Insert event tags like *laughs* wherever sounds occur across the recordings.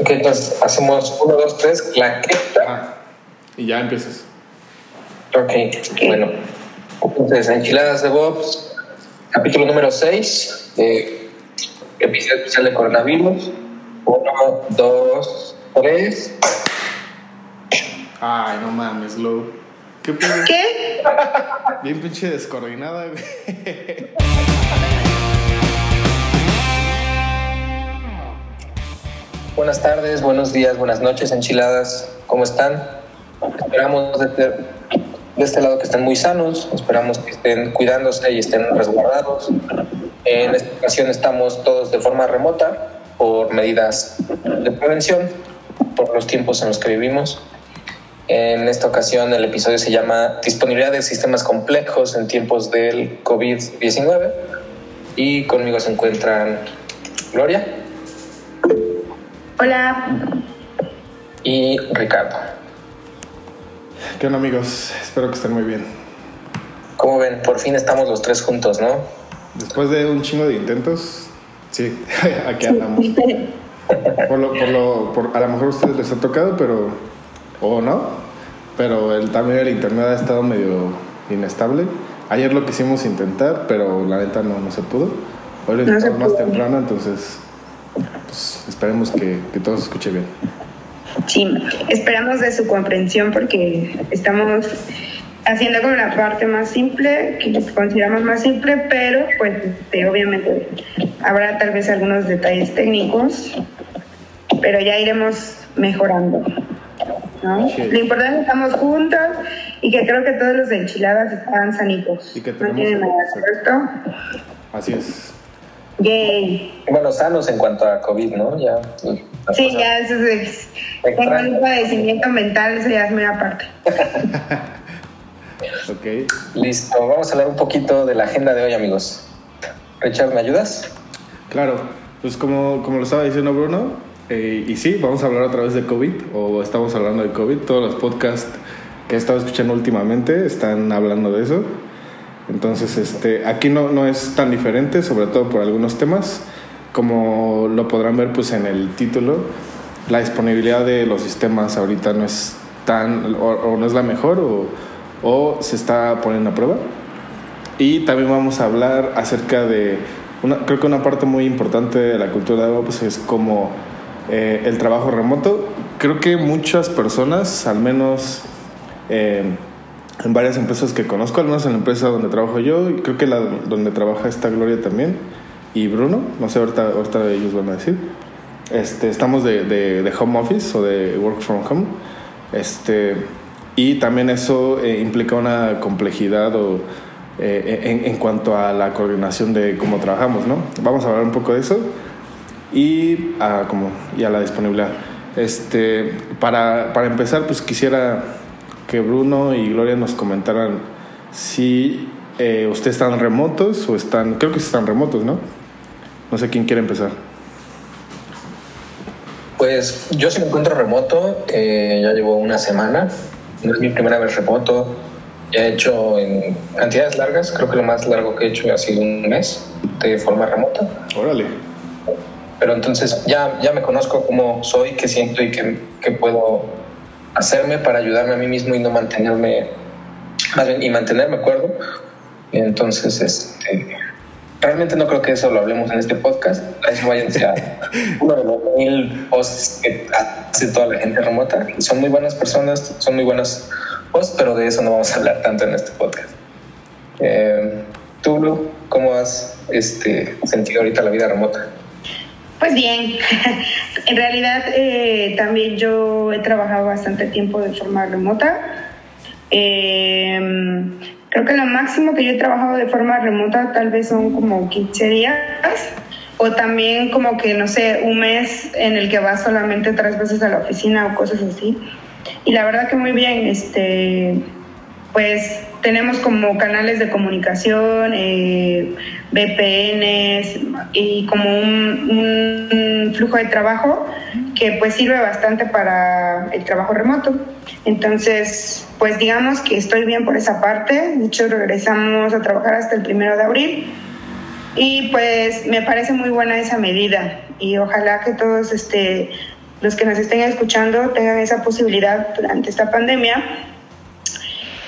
Ok, entonces hacemos uno, dos, tres, claqueta. Ajá. Y ya empiezas. Ok, bueno. Entonces, Enchiladas de Bobs, capítulo número 6, eh, episodio especial de coronavirus. Uno, dos, tres. Ay, no mames, Lou. ¿Qué? ¿Qué? Bien pinche descoordinada, güey. *laughs* Buenas tardes, buenos días, buenas noches, enchiladas. ¿Cómo están? Esperamos de, este- de este lado que estén muy sanos, esperamos que estén cuidándose y estén resguardados. En esta ocasión estamos todos de forma remota por medidas de prevención, por los tiempos en los que vivimos. En esta ocasión el episodio se llama Disponibilidad de sistemas complejos en tiempos del COVID-19 y conmigo se encuentran Gloria Hola. y Ricardo. ¿Qué onda, amigos? Espero que estén muy bien. Como ven, por fin estamos los tres juntos, ¿no? Después de un chingo de intentos, sí, *laughs* aquí andamos. Por lo, por lo, por, a lo mejor a ustedes les ha tocado, pero. O no. Pero el, también el internet ha estado medio inestable. Ayer lo quisimos intentar, pero la neta no, no se pudo. Hoy lo No intentamos más temprano, entonces. Pues esperemos que, que todo se escuche bien. Sí, esperamos de su comprensión porque estamos haciendo como la parte más simple, que consideramos más simple, pero pues este, obviamente habrá tal vez algunos detalles técnicos, pero ya iremos mejorando. ¿no? Sí. Lo importante es que estamos juntos y que creo que todos los de enchiladas están sanitos. Y que no tenemos tienen el- nada, ¿correcto? Así es. Yay. Bueno, sanos en cuanto a COVID, ¿no? Ya. Sí, ya eso es. Tengo un padecimiento mental, eso ya es muy aparte. *laughs* Ok. Listo, vamos a hablar un poquito de la agenda de hoy, amigos. Richard, ¿me ayudas? Claro, pues como, como lo estaba diciendo Bruno, eh, y sí, vamos a hablar otra vez de COVID, o estamos hablando de COVID, todos los podcasts que he estado escuchando últimamente están hablando de eso. Entonces, este, aquí no, no es tan diferente, sobre todo por algunos temas, como lo podrán ver pues en el título, la disponibilidad de los sistemas ahorita no es tan, o, o no es la mejor, o, o se está poniendo a prueba. Y también vamos a hablar acerca de, una, creo que una parte muy importante de la cultura de DevOps es como eh, el trabajo remoto. Creo que muchas personas, al menos eh, en varias empresas que conozco, al menos en la empresa donde trabajo yo, y creo que la donde trabaja esta Gloria también, y Bruno, no sé, ahorita, ahorita ellos van a decir, este, estamos de, de, de home office o de work from home. Este, y también eso eh, implica una complejidad o, eh, en, en cuanto a la coordinación de cómo trabajamos, ¿no? Vamos a hablar un poco de eso y a, como, y a la disponibilidad. Este, para, para empezar, pues quisiera que Bruno y Gloria nos comentaran si eh, ustedes están remotos o están, creo que están remotos, ¿no? No sé quién quiere empezar. Pues yo sí me encuentro remoto, eh, ya llevo una semana, no es mi primera vez remoto, ya he hecho en cantidades largas, creo que lo más largo que he hecho ha sido un mes de forma remota, Órale. pero entonces ya, ya me conozco cómo soy, qué siento y qué, qué puedo hacerme para ayudarme a mí mismo y no mantenerme, más bien, y mantenerme cuerdo. Y entonces, este, realmente no creo que eso lo hablemos en este podcast. Eso váyanse a *laughs* uno de los mil posts que hace toda la gente remota. Son muy buenas personas, son muy buenas posts, pero de eso no vamos a hablar tanto en este podcast. Eh, Tú, Lu, ¿cómo has este, sentido ahorita la vida remota? Pues bien, *laughs* en realidad eh, también yo he trabajado bastante tiempo de forma remota. Eh, creo que lo máximo que yo he trabajado de forma remota tal vez son como 15 días o también como que, no sé, un mes en el que vas solamente tres veces a la oficina o cosas así. Y la verdad que muy bien, este, pues tenemos como canales de comunicación, eh, VPNs y como un, un flujo de trabajo que pues sirve bastante para el trabajo remoto. Entonces, pues digamos que estoy bien por esa parte. De hecho, regresamos a trabajar hasta el primero de abril. Y pues me parece muy buena esa medida y ojalá que todos este, los que nos estén escuchando tengan esa posibilidad durante esta pandemia.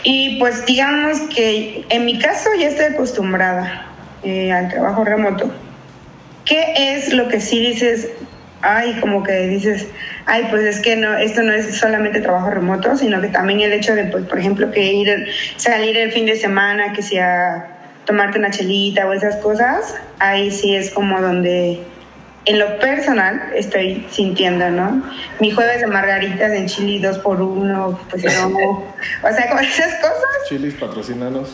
Y pues digamos que en mi caso ya estoy acostumbrada eh, al trabajo remoto. ¿Qué es lo que sí dices? Ay, como que dices, ay, pues es que no, esto no es solamente trabajo remoto, sino que también el hecho de, pues, por ejemplo, que ir, salir el fin de semana, que sea tomarte una chelita o esas cosas, ahí sí es como donde en lo personal estoy sintiendo, ¿no? Mi jueves de margaritas en Chile dos por uno, pues no, *laughs* o sea, con esas cosas. Chilis patrocinanos.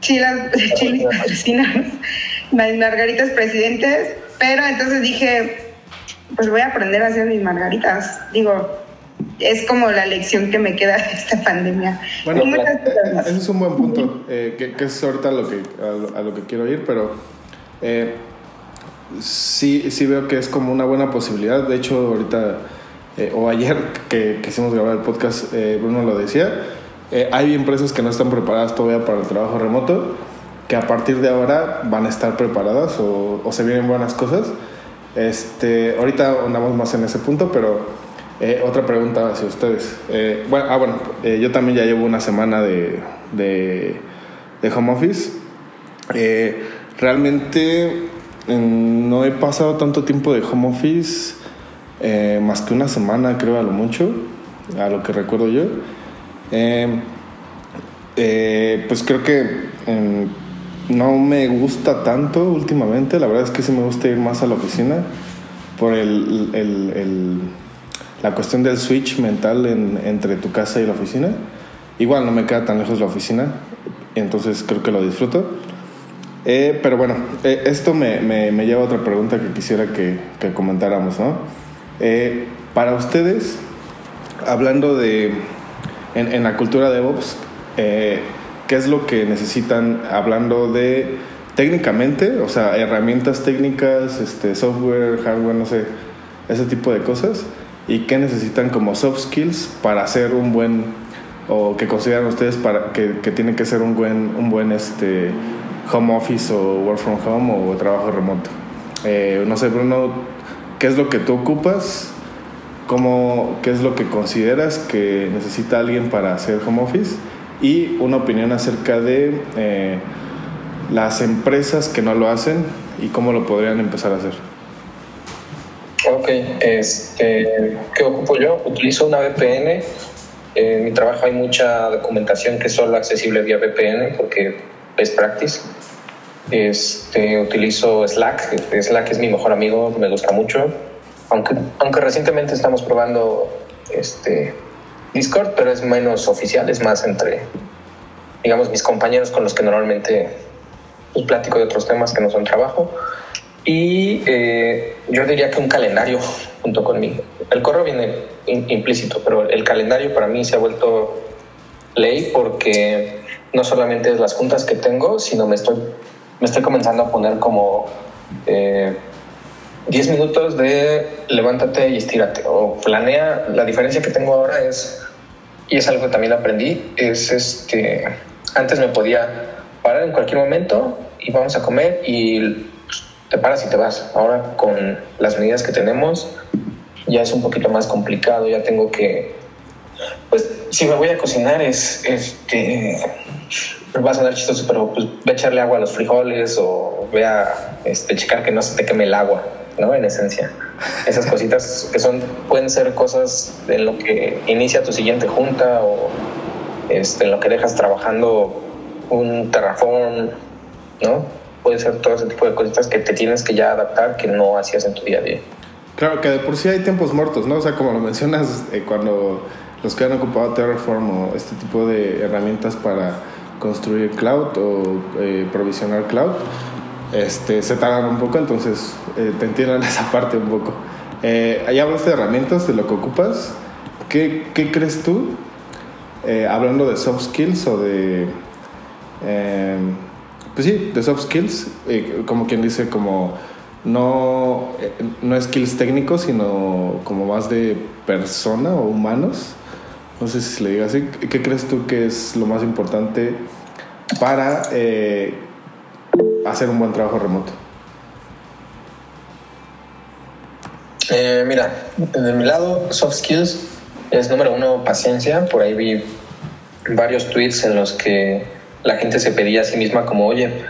Chilas, *laughs* chilis patrocinanos, margaritas presidentes, pero entonces dije, pues voy a aprender a hacer mis margaritas. Digo, es como la lección que me queda de esta pandemia. Bueno, ese es un buen punto, eh, que, es ahorita lo que, a, lo que quiero ir, pero eh, sí, sí veo que es como una buena posibilidad. De hecho, ahorita, eh, o ayer que quisimos grabar el podcast, Bruno lo decía, hay empresas que no están preparadas todavía para el trabajo remoto, que a partir de ahora van a estar preparadas o, o se vienen buenas cosas. Este, ahorita andamos más en ese punto, pero eh, otra pregunta hacia ustedes. Eh, bueno, ah, bueno, eh, yo también ya llevo una semana de, de, home office. realmente no he pasado tanto tiempo de home office, más que una semana creo a lo mucho, a lo que recuerdo yo. pues creo que mm, no me gusta tanto últimamente, la verdad es que sí me gusta ir más a la oficina por el la cuestión del switch mental entre tu casa y la oficina. Igual no me queda tan lejos la oficina, entonces creo que lo disfruto. Eh, pero bueno, eh, esto me, me, lleva a otra pregunta que quisiera que, que comentáramos, ¿no? Eh, para ustedes, hablando de, en, en la cultura de DevOps, ¿qué es lo que necesitan hablando de técnicamente, o sea, herramientas técnicas, este, software, hardware, no sé, ese tipo de cosas? y qué necesitan como soft skills para hacer un buen o que consideran ustedes para que, que tiene que ser un buen un buen este home office o work from home o trabajo remoto eh, no sé Bruno qué es lo que tú ocupas cómo qué es lo que consideras que necesita alguien para hacer home office y una opinión acerca de eh, las empresas que no lo hacen y cómo lo podrían empezar a hacer Ok, este, ¿qué ocupo yo? Utilizo una VPN. En mi trabajo hay mucha documentación que es solo accesible vía VPN porque es practice. Este, utilizo Slack. Slack es mi mejor amigo, me gusta mucho. Aunque, aunque recientemente estamos probando este, Discord, pero es menos oficial, es más entre, digamos, mis compañeros con los que normalmente pues, platico de otros temas que no son trabajo. Y eh, yo diría que un calendario *laughs* junto conmigo. El correo viene implícito, pero el calendario para mí se ha vuelto ley porque no solamente es las juntas que tengo, sino me estoy, me estoy comenzando a poner como 10 eh, minutos de levántate y estírate o planea. La diferencia que tengo ahora es, y es algo que también aprendí, es este, antes me podía parar en cualquier momento y vamos a comer y te paras y te vas. Ahora con las medidas que tenemos ya es un poquito más complicado, ya tengo que, pues si me voy a cocinar es, este, vas a dar chistoso, pero pues ve a echarle agua a los frijoles o ve a este, checar que no se te queme el agua, ¿no? En esencia. Esas *laughs* cositas que son, pueden ser cosas en lo que inicia tu siguiente junta o este, en lo que dejas trabajando un terrafón, ¿no? puede ser todo ese tipo de cositas que te tienes que ya adaptar que no hacías en tu día a día. Claro, que de por sí hay tiempos muertos, ¿no? O sea, como lo mencionas, eh, cuando los que han ocupado Terraform o este tipo de herramientas para construir cloud o eh, provisionar cloud, este, se tardan un poco, entonces eh, te entiendo en *laughs* esa parte un poco. Eh, ahí hablaste de herramientas, de lo que ocupas. ¿Qué, qué crees tú, hablando de soft skills o de pues sí, de soft skills, eh, como quien dice, como no, eh, no skills técnicos, sino como más de persona o humanos. No sé si se le diga así. ¿Qué crees tú que es lo más importante para eh, hacer un buen trabajo remoto? Eh, mira, de mi lado, soft skills es número uno, paciencia. Por ahí vi varios tweets en los que la gente se pedía a sí misma como, oye,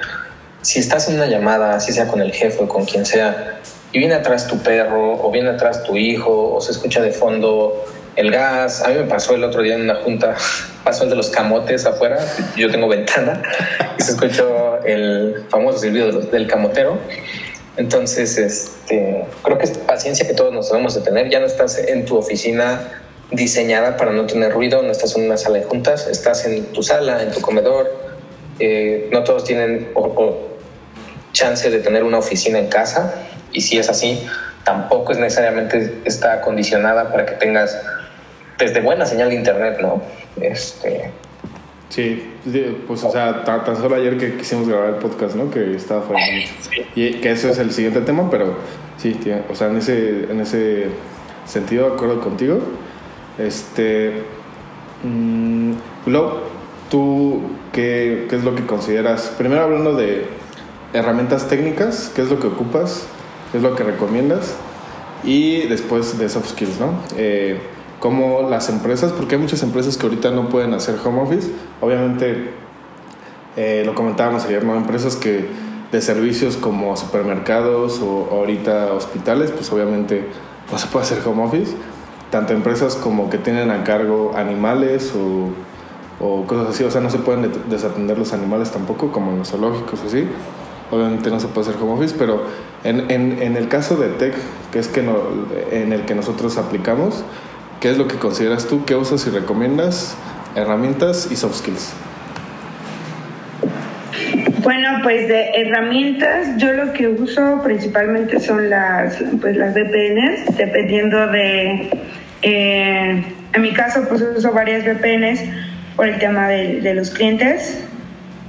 si estás en una llamada, así sea con el jefe o con quien sea, y viene atrás tu perro o viene atrás tu hijo o se escucha de fondo el gas. A mí me pasó el otro día en una junta, *laughs* pasó el de los camotes afuera, yo tengo ventana *laughs* y se escuchó el famoso silbido del camotero. Entonces, este, creo que es paciencia que todos nos debemos de tener. Ya no estás en tu oficina diseñada para no tener ruido, no estás en una sala de juntas, estás en tu sala, en tu comedor. Eh, no todos tienen chance de tener una oficina en casa y si es así, tampoco es necesariamente está condicionada para que tengas desde buena señal de internet, ¿no? Este, Sí, pues o sea, tan, solo ayer que quisimos grabar el podcast, ¿no? Que estaba fuera. Y que eso es el siguiente tema, pero sí, o sea, en ese, en ese sentido, de acuerdo contigo. Este. Mmm, ¿tú qué, qué es lo que consideras? Primero hablando de herramientas técnicas, ¿qué es lo que ocupas? ¿Qué es lo que recomiendas? Y después de soft skills, ¿no? Eh, como las empresas, porque hay muchas empresas que ahorita no pueden hacer home office. Obviamente, eh, lo comentábamos ayer, ¿no? Empresas que de servicios como supermercados o ahorita hospitales, pues obviamente no se puede hacer home office. Tanto empresas como que tienen a cargo animales o, o cosas así, o sea, no se pueden desatender los animales tampoco, como en los zoológicos, así. Obviamente no se puede hacer home office, pero en, en, el caso de tech, que es que no, en el que nosotros aplicamos, ¿Qué es lo que consideras tú? ¿Qué usas y recomiendas? Herramientas y soft skills. Bueno, pues de herramientas, yo lo que uso principalmente son las, pues las VPNs, dependiendo de, eh, en mi caso, pues uso varias VPNs por el tema de, de los clientes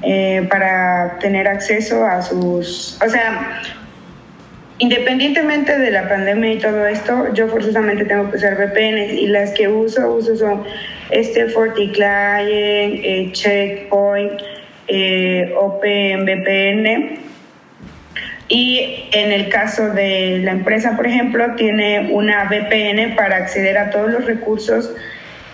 eh, para tener acceso a sus, o sea, Independientemente de la pandemia y todo esto, yo forzosamente tengo que usar VPNs y las que uso, uso son este FortiClient, eh, Checkpoint, eh, OpenVPN. Y en el caso de la empresa, por ejemplo, tiene una VPN para acceder a todos los recursos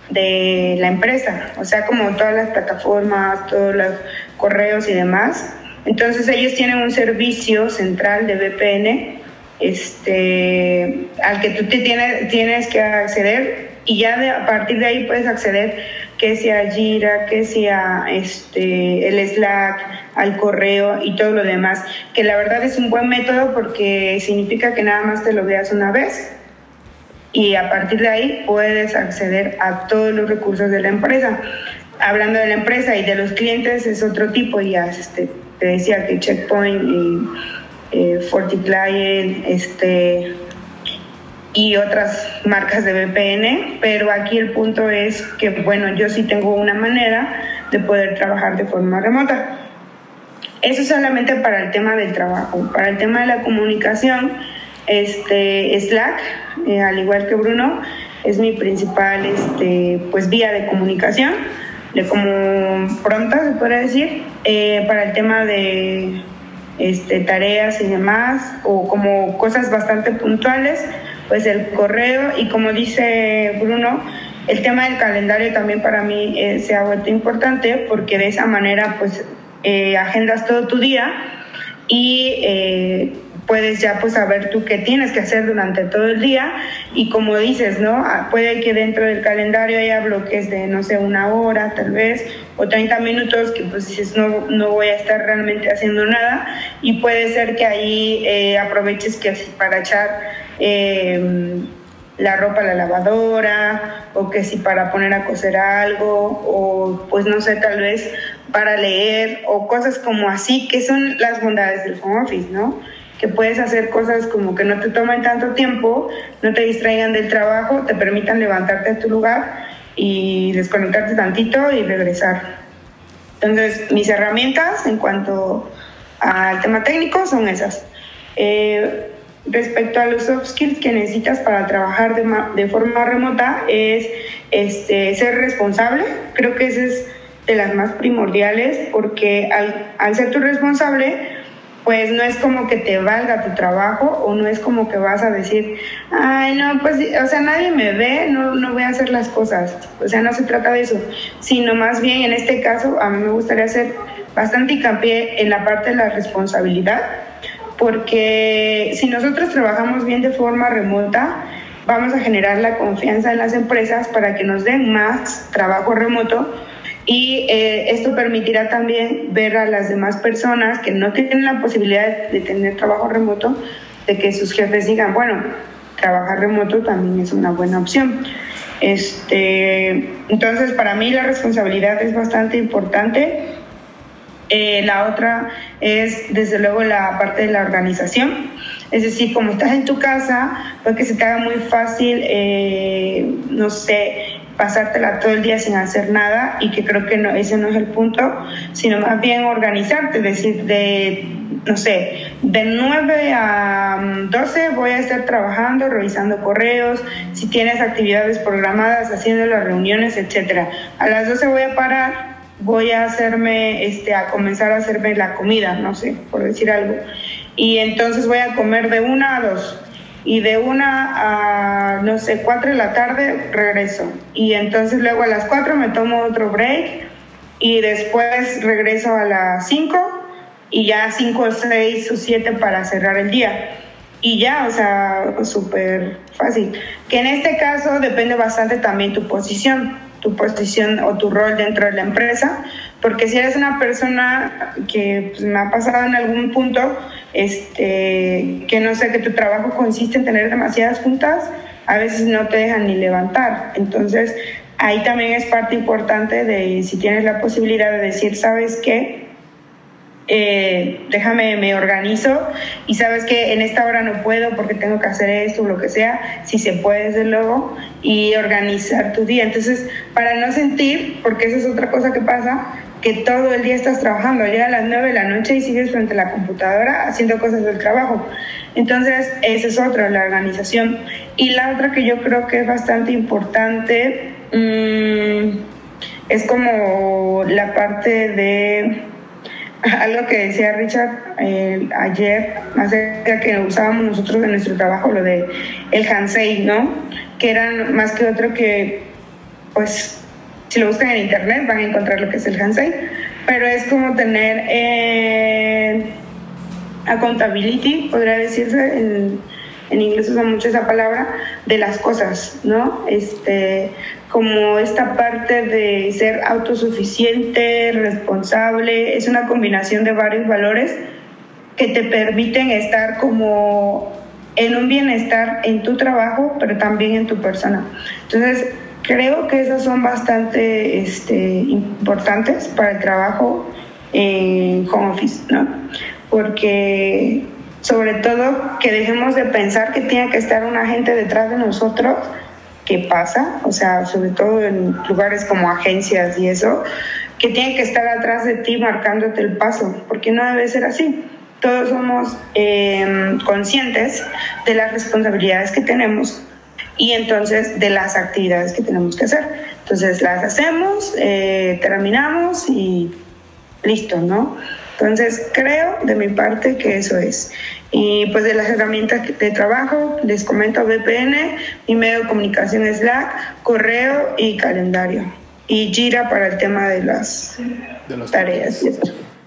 de la empresa, o sea, como todas las plataformas, todos los correos y demás. Entonces ellos tienen un servicio central de VPN este, al que tú te tienes, tienes que acceder y ya de, a partir de ahí puedes acceder que sea Jira, que sea este, el Slack, al correo y todo lo demás, que la verdad es un buen método porque significa que nada más te lo veas una vez y a partir de ahí puedes acceder a todos los recursos de la empresa. Hablando de la empresa y de los clientes es otro tipo, ya este, te decía que Checkpoint y eh, FortiClient, este, y otras marcas de VPN, pero aquí el punto es que, bueno, yo sí tengo una manera de poder trabajar de forma remota. Eso solamente para el tema del trabajo. Para el tema de la comunicación, este, Slack, eh, al igual que Bruno, es mi principal este, pues, vía de comunicación, de como pronta, se puede decir, eh, para el tema de este, tareas y demás, o como cosas bastante puntuales, pues el correo y como dice Bruno, el tema del calendario también para mí eh, se ha vuelto importante porque de esa manera pues eh, agendas todo tu día y puedes ya pues saber tú qué tienes que hacer durante todo el día y como dices, ¿no? Ah, puede que dentro del calendario haya bloques de, no sé, una hora tal vez o 30 minutos que pues dices, no, no voy a estar realmente haciendo nada y puede ser que ahí eh, aproveches que para echar em, la ropa a la lavadora o que si para poner a coser algo o pues no sé, tal vez para leer o cosas como así que son las bondades del home office, ¿no? Que puedes hacer cosas como que no te tomen tanto tiempo, no te distraigan del trabajo, te permitan levantarte a tu lugar y desconectarte tantito y regresar. Entonces, mis herramientas en cuanto al tema técnico son esas. Eh, respecto a los soft skills que necesitas para trabajar de, forma remota es este, ser responsable. Creo que ese es de las más primordiales porque al, al ser tú responsable, pues no es como que te valga tu trabajo o no es como que vas a decir, ay, no, pues, o sea, nadie me ve, no, no voy a hacer las cosas. O sea, no se trata de eso, sino más bien en este caso a mí me gustaría hacer bastante hincapié en la parte de la responsabilidad, porque si nosotros trabajamos bien de forma remota, vamos a generar la confianza en las empresas para que nos den más trabajo remoto y eh, esto permitirá también ver a las demás personas que no tienen la posibilidad de tener trabajo remoto, de que sus jefes digan, bueno, trabajar remoto también es una buena opción. Este, entonces, para mí la responsabilidad es bastante importante. Eh, la otra es, desde luego, la parte de la organización. Es decir, como estás en tu casa, puede que se te haga muy fácil, eh, no sé, pasártela todo el día sin hacer nada y que creo que no, ese no es el punto, sino más bien organizarte, decir, de, no sé, de 9 a 12 voy a estar trabajando, revisando correos, si tienes actividades programadas, haciendo las reuniones, etcétera. A las 12 voy a parar, voy a hacerme, este, a comenzar a hacerme la comida, no sé, por decir algo. Y entonces voy a comer de una a dos y de una a, no sé, cuatro de la tarde regreso. Y entonces luego a las cuatro me tomo otro break y después regreso a las cinco y ya cinco, seis o siete para cerrar el día. Y ya, o sea, súper fácil. Que en este caso depende bastante también tu posición, tu posición o tu rol dentro de la empresa, porque si eres una persona que pues, me ha pasado en algún punto, este, que no sé, que tu trabajo consiste en tener demasiadas juntas, a veces no te dejan ni levantar. Entonces, ahí también es parte importante de si tienes la posibilidad de decir, ¿sabes qué? Eh, déjame, me organizo y sabes que en esta hora no puedo porque tengo que hacer esto o lo que sea, si se puede desde luego, y organizar tu día. Entonces, para no sentir, porque esa es otra cosa que pasa, que todo el día estás trabajando, llega a las 9 de la noche y sigues frente a la computadora haciendo cosas del trabajo. Entonces, esa es otra, la organización. Y la otra que yo creo que es bastante importante mmm, es como la parte de *laughs* algo que decía Richard eh, ayer acerca que usábamos nosotros en nuestro trabajo, lo de el Hansei, ¿no? Que eran más que otro que, pues, si lo buscan en internet van a encontrar lo que es el Hansei, pero es como tener eh, accountability, podría decirse, en, en inglés usa mucho esa palabra, de las cosas, ¿no? Este, como esta parte de ser autosuficiente, responsable, es una combinación de varios valores que te permiten estar como en un bienestar en tu trabajo, pero también en tu persona. Entonces, Creo que esas son bastante este, importantes para el trabajo en home office, ¿no? Porque sobre todo que dejemos de pensar que tiene que estar una gente detrás de nosotros, ¿qué pasa? O sea, sobre todo en lugares como agencias y eso, que tiene que estar atrás de ti marcándote el paso, porque no debe ser así. Todos somos eh, conscientes de las responsabilidades que tenemos y entonces de las actividades que tenemos que hacer. Entonces las hacemos, eh, terminamos y listo, ¿no? Entonces creo de mi parte que eso es. Y pues de las herramientas de trabajo, les comento VPN, mi medio de comunicación es Slack, correo y calendario. Y Gira para el tema de las, tareas.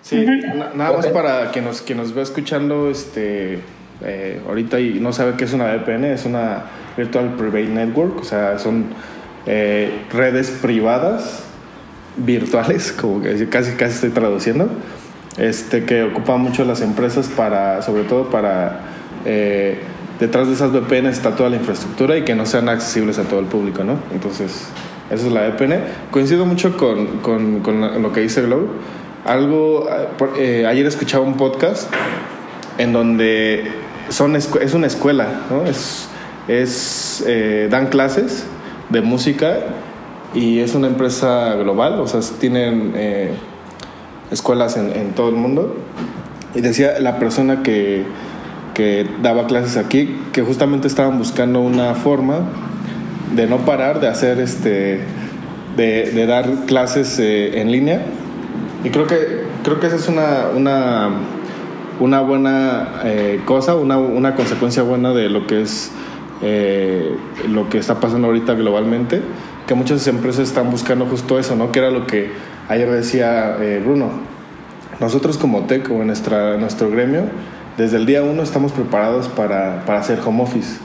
Sí, nada más para quien nos, quien nos ve escuchando este, eh, ahorita y no sabe qué es una VPN, es una Virtual Private Network, o sea, son eh, redes privadas virtuales, *laughs* como casi casi estoy traduciendo, este, que ocupan mucho las empresas para, sobre todo para, eh, detrás de esas VPN está toda la infraestructura y que no sean accesibles a todo el público, ¿no? Entonces, esa es la VPN. Coincido mucho con, con, lo que dice Glow. Algo, ayer escuchaba un podcast en donde son, es una escuela, ¿no? Es, eh, dan clases de música y es una empresa global, o sea, tienen eh, escuelas en, todo el mundo. Y decía la persona que, daba clases aquí que justamente estaban buscando una forma de no parar de hacer este de, dar clases eh, en línea y creo que creo que esa es una una buena eh, cosa, una, una, consecuencia buena de lo que es eh, lo que está pasando ahorita globalmente, que muchas empresas están buscando justo eso, ¿no? Que era lo que ayer decía eh, Bruno. Nosotros como TEC o en nuestra, nuestro gremio, desde el día uno estamos preparados para, para hacer home office.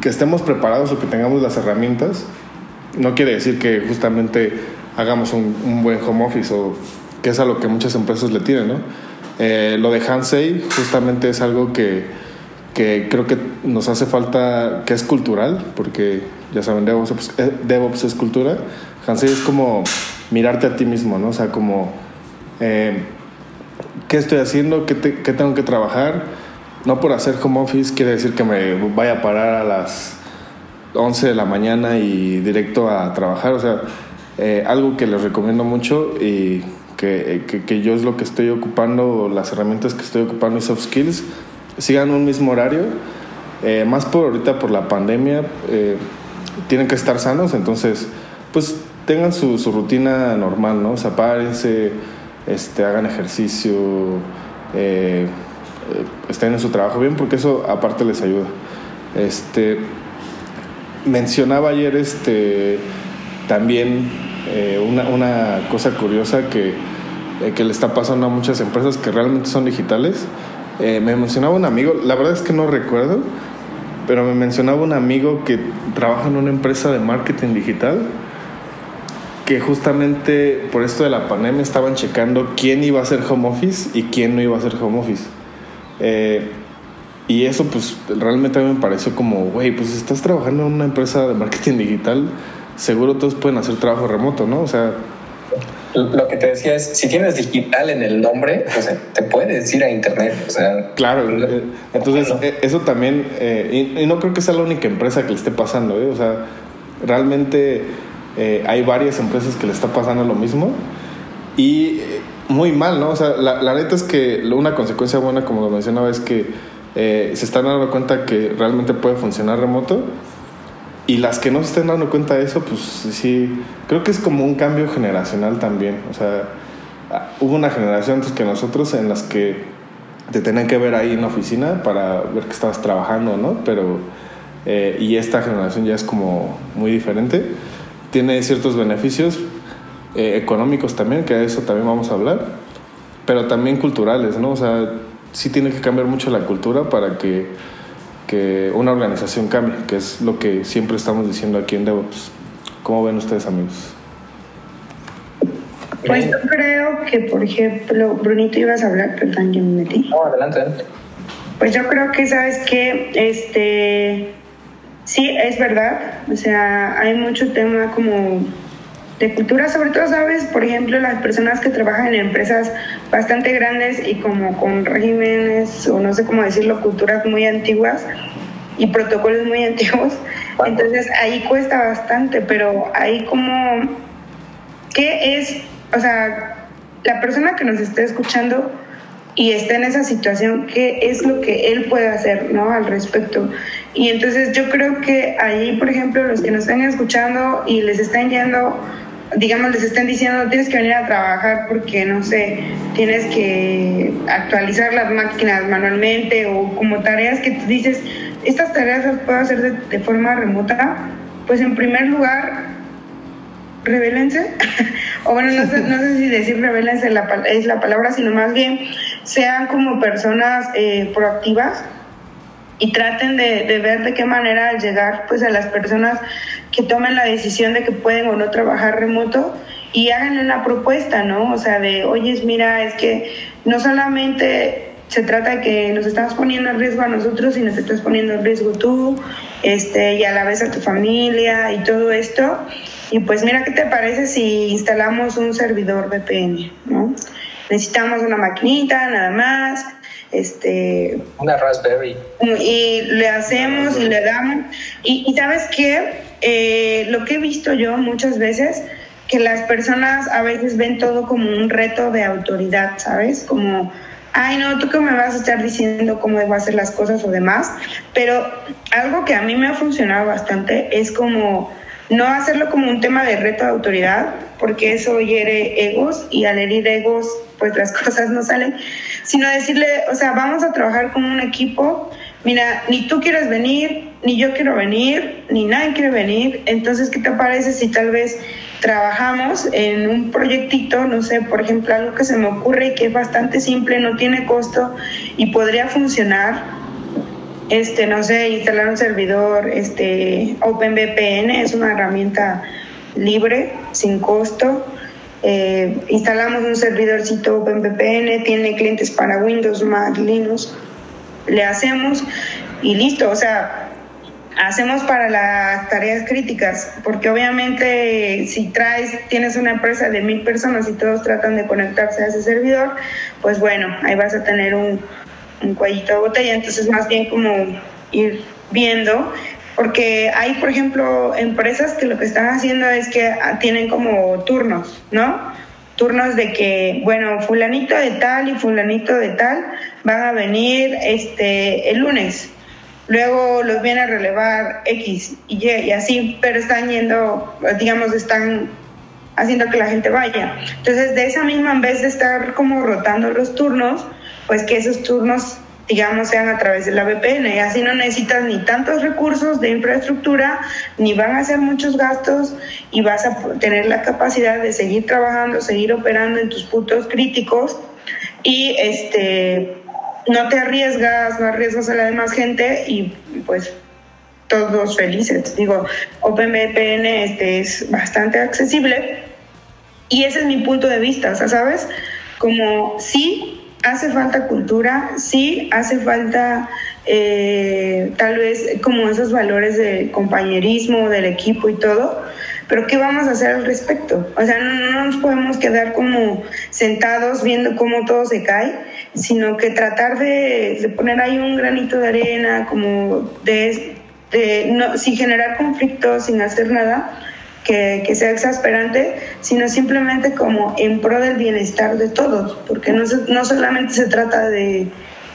Que estemos preparados o que tengamos las herramientas, no quiere decir que justamente hagamos un, un buen home office o que es a lo que muchas empresas le tienen, ¿no? Eh, lo de Hansei justamente es algo que, que, creo que nos hace falta, que es cultural, porque ya saben, DevOps, eh, DevOps es cultura. Hansei es como mirarte a ti mismo, ¿no? O sea, como, eh, ¿qué estoy haciendo? ¿Qué, ¿Qué, tengo que trabajar? No por hacer home office quiere decir que me vaya a parar a las 11 de la mañana y directo a trabajar. O sea, algo que les recomiendo mucho y que, que, que, yo es lo que estoy ocupando, las herramientas que estoy ocupando y soft skills, sigan un mismo horario. Eh, más por ahorita por la pandemia, eh, tienen que estar sanos, entonces, pues tengan su, su rutina normal, ¿no? O sea, párense, este, hagan ejercicio, eh, estén en su trabajo bien, porque eso aparte les ayuda. Este, mencionaba ayer este, también eh, una, una, cosa curiosa que, eh, que, le está pasando a muchas empresas que realmente son digitales. Eh, me mencionaba un amigo, la verdad es que no recuerdo, pero me mencionaba un amigo que trabaja en una empresa de marketing digital que justamente por esto de la pandemia estaban checando quién iba a hacer home office y quién no iba a hacer home office. y eso pues realmente a mí me pareció como, güey, pues estás trabajando en una empresa de marketing digital, seguro todos pueden hacer trabajo remoto, ¿no? O sea... Lo que te decía es, si tienes digital en el nombre, sea, te puedes ir a internet. O sea, claro, eh, entonces eh, eso también, eh, y, no creo que sea la única empresa que le esté pasando, ¿eh? o sea, realmente hay varias empresas que le está pasando lo mismo y muy mal, ¿no? O sea, la, la neta es que una consecuencia buena, como lo mencionaba, es que se están dando cuenta que realmente puede funcionar remoto y las que no se estén dando cuenta de eso, pues sí, creo que es como un cambio generacional también. O sea, ah, hubo una generación antes que nosotros en las que te tenían que ver ahí en la oficina para ver que estabas trabajando, ¿no? Pero, eh, y esta generación ya es como muy diferente. Tiene ciertos beneficios eh, económicos también, que de eso también vamos a hablar, pero también culturales, ¿no? O sea, sí tiene que cambiar mucho la cultura para que que una organización cambie, que es lo que siempre estamos diciendo aquí en DevOps. ¿Cómo ven ustedes, amigos? Pues yo creo que, por ejemplo, Brunito, ibas a hablar, perdón, yo me metí. No, adelante, adelante. Pues yo creo que, ¿sabes que Este, sí, es verdad. O sea, hay mucho tema como de cultura, sobre todo, ¿sabes? Por ejemplo, las personas que trabajan en empresas bastante grandes y como con regímenes, o no sé cómo decirlo, culturas muy antiguas y protocolos muy antiguos. *laughs* Entonces ahí cuesta bastante, pero ahí como, ¿qué es? O sea, la persona que nos esté escuchando y está en esa situación, ¿qué es lo que él puede hacer, ¿no? Al respecto. Y entonces yo creo que ahí, por ejemplo, los que nos están escuchando y les están yendo digamos, les estén diciendo, tienes que venir a trabajar porque, no sé, tienes que actualizar las máquinas manualmente o como tareas que tú dices, estas tareas las puedo hacer de, forma remota, pues en primer lugar, revélense, *laughs* o bueno, no sé, no sé si decir revélense es la palabra, sino más bien sean como personas eh, proactivas y traten de, de, ver de qué manera llegar pues a las personas que tomen la decisión de que pueden o no trabajar remoto y hagan una propuesta, ¿no? O sea, de, oye, mira, es que no solamente se trata de que nos estamos poniendo en riesgo a nosotros, sino te estás poniendo en riesgo tú, este, y a la vez a tu familia y todo esto. Y pues mira, ¿qué te parece si instalamos un servidor VPN, ¿no? Necesitamos una maquinita, nada más, este una Raspberry y le hacemos y le damos y, y sabes qué eh, lo que he visto yo muchas veces que las personas a veces ven todo como un reto de autoridad sabes como ay no tú que me vas a estar diciendo cómo debo hacer las cosas o demás pero algo que a mí me ha funcionado bastante es como no hacerlo como un tema de reto de autoridad porque eso hiere egos y al herir egos pues las *laughs* cosas no salen sino decirle, o sea, vamos a trabajar como un equipo, mira, ni tú quieres venir, ni yo quiero venir, ni nadie quiere venir, entonces, ¿qué te parece si tal vez trabajamos en un proyectito, no sé, por ejemplo, algo que se me ocurre y que es bastante simple, no tiene costo y podría funcionar? Este, no sé, instalar un servidor, este, OpenVPN es una herramienta libre, sin costo. Eh, instalamos un servidorcito OpenVPN, tiene clientes para Windows, Mac, Linux, le hacemos y listo, o sea, hacemos para las tareas críticas, porque obviamente si traes, tienes una empresa de mil personas y todos tratan de conectarse a ese servidor, pues bueno, ahí vas a tener un, un cuellito de botella, entonces más bien como ir viendo porque hay, por ejemplo, empresas que lo que están haciendo es que ah, tienen como turnos, ¿no? Turnos de que, bueno, fulanito de tal y fulanito de tal van a venir este el lunes. Luego los viene a relevar X y Y y así, pero están yendo, digamos, están haciendo que la gente vaya. Entonces, de esa misma, en vez de estar como rotando los turnos, pues que esos turnos digamos, sean a través de la VPN. Y así no necesitas ni tantos recursos de infraestructura, ni van a ser muchos gastos y vas a tener la capacidad de seguir trabajando, seguir operando en tus puntos críticos y este no te arriesgas, no arriesgas a la demás gente y pues todos felices. Digo, OpenVPN este es bastante accesible y ese es mi punto de vista, ¿sabes? Como sí hace falta cultura, sí hace falta eh, tal vez como esos valores de compañerismo del equipo y todo, pero ¿qué vamos a hacer al respecto? O sea, no, nos podemos quedar como sentados viendo cómo todo se cae, sino que tratar de, poner ahí un granito de arena, como de, de no, sin generar conflictos, sin hacer nada, que, sea exasperante, sino simplemente como en pro del bienestar de todos, porque no, no solamente se trata de,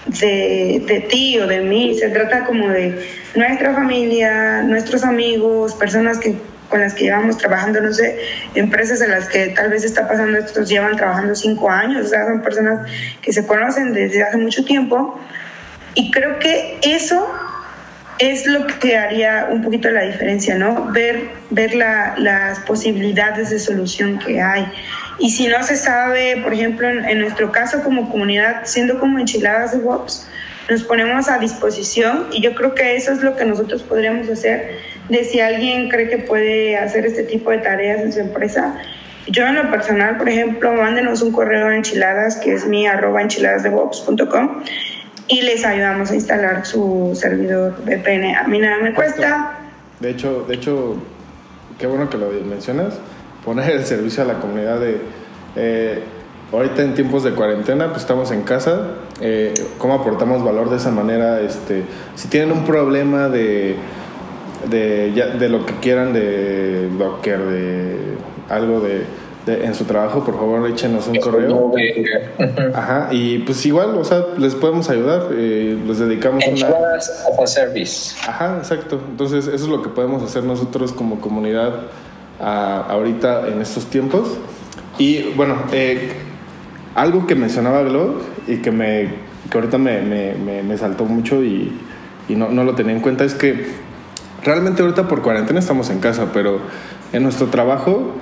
de, de, ti o de mí, se trata como de nuestra familia, nuestros amigos, personas que con las que llevamos trabajando, no sé, empresas en las que tal vez está pasando esto, llevan trabajando cinco años, o sea, son personas que se conocen desde hace mucho tiempo. Y creo que eso es lo que haría un poquito la diferencia, ¿no? Ver, ver las posibilidades de solución que hay. Y si no se sabe, por ejemplo, en, nuestro caso como comunidad, siendo como enchiladas de WOPS, nos ponemos a disposición y yo creo que eso es lo que nosotros podríamos hacer de si alguien cree que puede hacer este tipo de tareas en su empresa. Yo en lo personal, por ejemplo, mándenos un correo a enchiladas, que es mi arroba enchiladasdevops.com y les ayudamos a instalar su servidor VPN. A mí nada me cuesta. De hecho, de hecho, qué bueno que lo mencionas, poner el servicio a la comunidad de... Eh, ahorita en tiempos de cuarentena, pues estamos en casa, eh, ¿cómo aportamos valor de esa manera? Este, si tienen un problema de, de, de lo que quieran, de Docker, de algo de en su trabajo, por favor échenos un correo. *laughs* Ajá, y pues igual, o sea, les podemos ayudar, eh, les dedicamos una... service. Ajá, exacto. Entonces, eso es lo que podemos hacer nosotros como comunidad ahorita en estos tiempos. Y bueno, eh, algo que mencionaba Glo y que, me, que ahorita me, me, me, saltó mucho y, y no, no lo tenía en cuenta es que realmente ahorita por cuarentena estamos en casa, pero en nuestro trabajo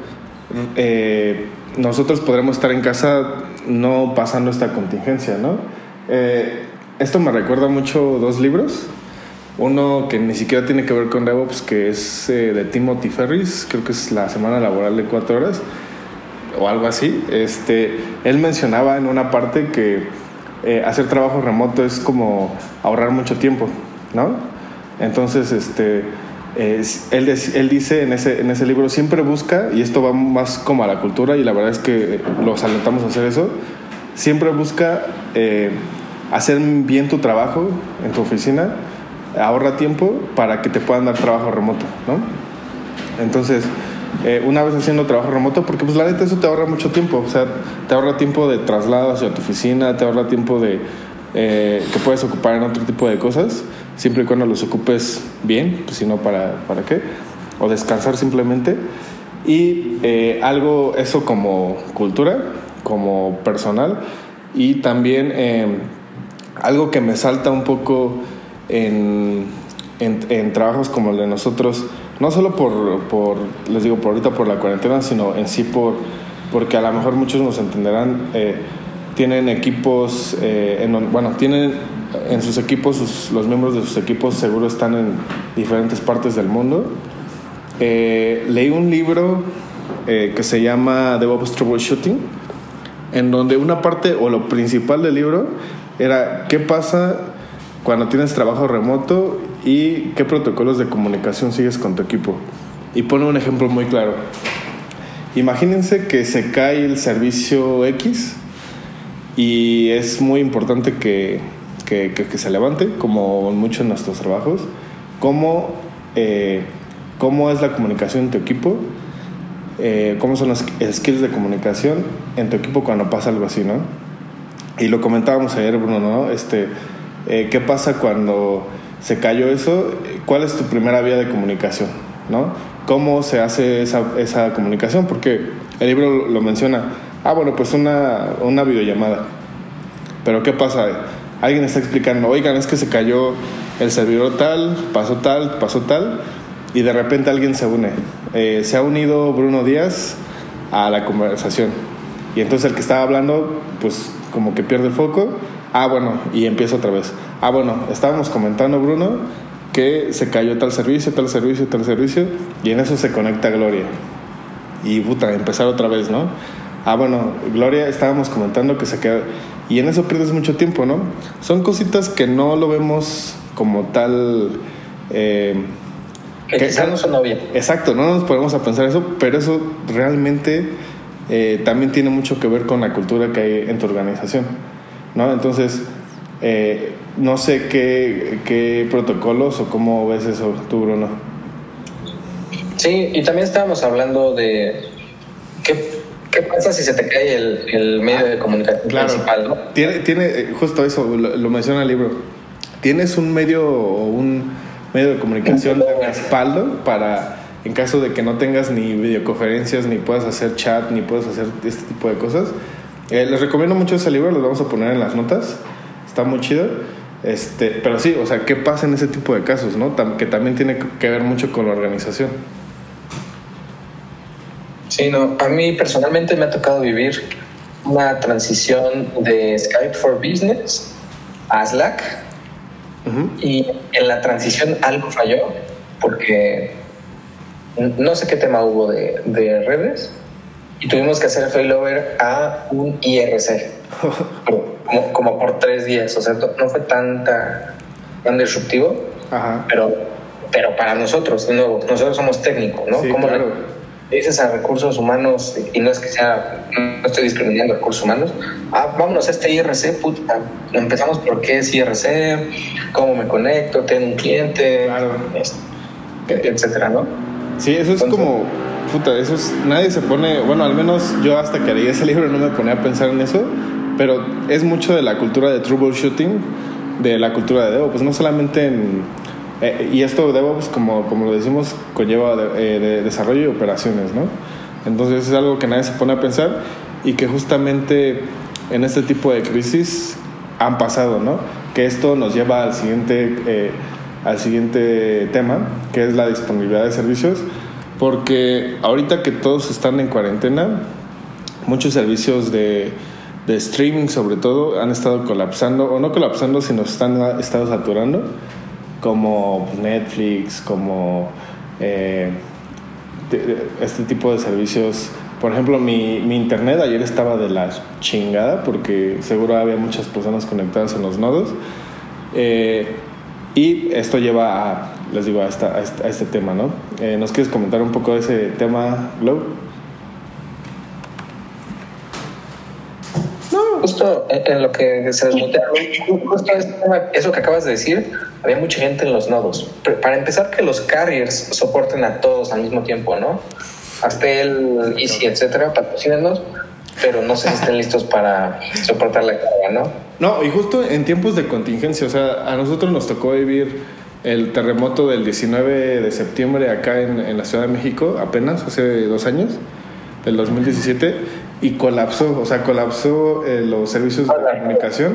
eh, nosotros podremos estar en casa no pasando esta contingencia, ¿no? Eh, esto me recuerda mucho dos libros. Uno que ni siquiera tiene que ver con DevOps, que es eh, de Timothy Ferris, creo que es la semana laboral de cuatro horas o algo así. Este, él mencionaba en una parte que hacer trabajo remoto es como ahorrar mucho tiempo, ¿no? Entonces, este, él, dice en ese, en ese libro, siempre busca, y esto va más como a la cultura, y la verdad es que los alentamos a hacer eso, siempre busca eh, hacer bien tu trabajo en tu oficina, ahorra tiempo para que te puedan dar trabajo remoto, ¿no? Entonces, eh, una vez haciendo trabajo remoto, porque pues la neta eso te ahorra mucho tiempo, o sea, te ahorra tiempo de traslado hacia tu oficina, te ahorra tiempo de eh, que puedes ocupar en otro tipo de cosas, siempre y cuando los ocupes bien, pues si no, ¿para, ¿para qué? O descansar simplemente. Y eh, algo, eso como cultura, como personal, Y también eh, algo que me salta un poco en, en, trabajos como el de nosotros, no solo por, por, les digo, por ahorita por la cuarentena, sino en sí por, porque a lo mejor muchos nos entenderán, eh, tienen equipos, eh, en, bueno, tienen en sus equipos, los miembros de sus equipos seguro están en diferentes partes del mundo. Eh, leí un libro que se llama DevOps Troubleshooting, en donde una parte o lo principal del libro era qué pasa cuando tienes trabajo remoto y qué protocolos de comunicación sigues con tu equipo. Y pone un ejemplo muy claro. Imagínense que se cae el servicio X y es muy importante que, que, se levante, como muchos de nuestros trabajos. ¿Cómo, eh, cómo es la comunicación en tu equipo? Eh, ¿Cómo son los skills de comunicación en tu equipo cuando pasa algo así, no? Y lo comentábamos ayer, Bruno, ¿no? Este, eh, ¿Qué pasa cuando se cayó eso? ¿Cuál es tu primera vía de comunicación? ¿no? ¿Cómo se hace esa, esa comunicación? Porque el libro lo menciona. Ah, bueno, pues una, una videollamada. Pero ¿qué pasa? Alguien está explicando, oigan, es que se cayó el servidor tal, pasó tal, pasó tal, y de repente alguien se une. Eh, se ha unido Bruno Díaz a la conversación. Y entonces el que estaba hablando, pues como que pierde el foco. Ah, bueno, y empieza otra vez. Ah, bueno, estábamos comentando, Bruno, que se cayó tal servicio, tal servicio, tal servicio, y en eso se conecta Gloria. Y puta, empezar otra vez, ¿no? Ah, bueno, Gloria, estábamos comentando que se quedó. Y en eso pierdes mucho tiempo, ¿no? Son cositas que no lo vemos como tal. Eh, que, quizás no son bien. Exacto, no nos ponemos a pensar eso, pero eso realmente eh, también tiene mucho que ver con la cultura que hay en tu organización. ¿no? Entonces, eh, no sé qué, qué, protocolos o cómo ves eso tú, Bruno. Sí, y también estábamos hablando de qué, qué pasa si se te cae el, el medio de comunicación principal, ¿no? Tiene, tiene eh, justo eso, lo, menciona el libro. Tienes un medio o un medio de comunicación de respaldo para en caso de que no tengas ni videoconferencias, ni puedas hacer chat, ni puedas hacer este tipo de cosas. Eh, les recomiendo mucho ese libro, lo vamos a poner en las notas. Está muy chido. Este, pero sí, o sea, ¿qué pasa en ese tipo de casos, no? que también tiene que ver mucho con la organización. Sí, no, a mí personalmente me ha tocado vivir una transición de Skype for Business a Slack. Y en la transición algo falló porque no sé qué tema hubo de, de redes, y tuvimos que hacer failover a un IRC, *laughs* como, como, por tres días, o sea, no fue tanta, tan disruptivo, Pero, pero para nosotros, de nuevo, nosotros somos técnicos, ¿no? Sí, dices a recursos humanos, y no es que sea, no estoy discriminando recursos humanos, ah, vámonos a este IRC, puta, empezamos por qué es IRC, cómo me conecto, tengo un cliente, este, etcétera, ¿no? Sí, eso es como puta, eso es, nadie se pone, bueno, al menos yo hasta que leí ese *laughs* libro no me ponía a pensar en eso, pero es mucho de la cultura de troubleshooting, de la cultura de DevOps, pues no solamente en, eh, y esto DevOps, como, como lo decimos, conlleva de, de desarrollo y operaciones, ¿no? Entonces es algo que nadie se pone a pensar y que justamente en este tipo de crisis han pasado, ¿no? Que esto nos lleva al siguiente, eh, al siguiente tema, que es la disponibilidad de servicios porque ahorita que todos están en cuarentena, muchos servicios de, de streaming sobre todo han estado colapsando, o no colapsando, sino están estado saturando, como Netflix, como eh, este tipo de servicios. Por ejemplo, mi, mi, internet ayer estaba de la chingada porque seguro había muchas personas conectadas en los nodos. Eh, y esto lleva a, les digo, a, esta, a, este, tema, ¿no? Eh, ¿Nos quieres comentar un poco de ese tema, Glow? No, justo en lo que se desmutea, justo eso que acabas de decir, había mucha gente en los nodos. Para empezar, que los carriers soporten a todos al mismo tiempo, ¿no? Hasta el Easy, etcétera, patrocínenos pero no sé si estén listos para soportar la carga, ¿no? No, y justo en tiempos de contingencia, o sea, a nosotros nos tocó vivir el terremoto del 19 de septiembre acá en, en la Ciudad de México, apenas, hace dos años, del 2017, y colapsó, o sea, colapsó eh, los servicios de comunicación,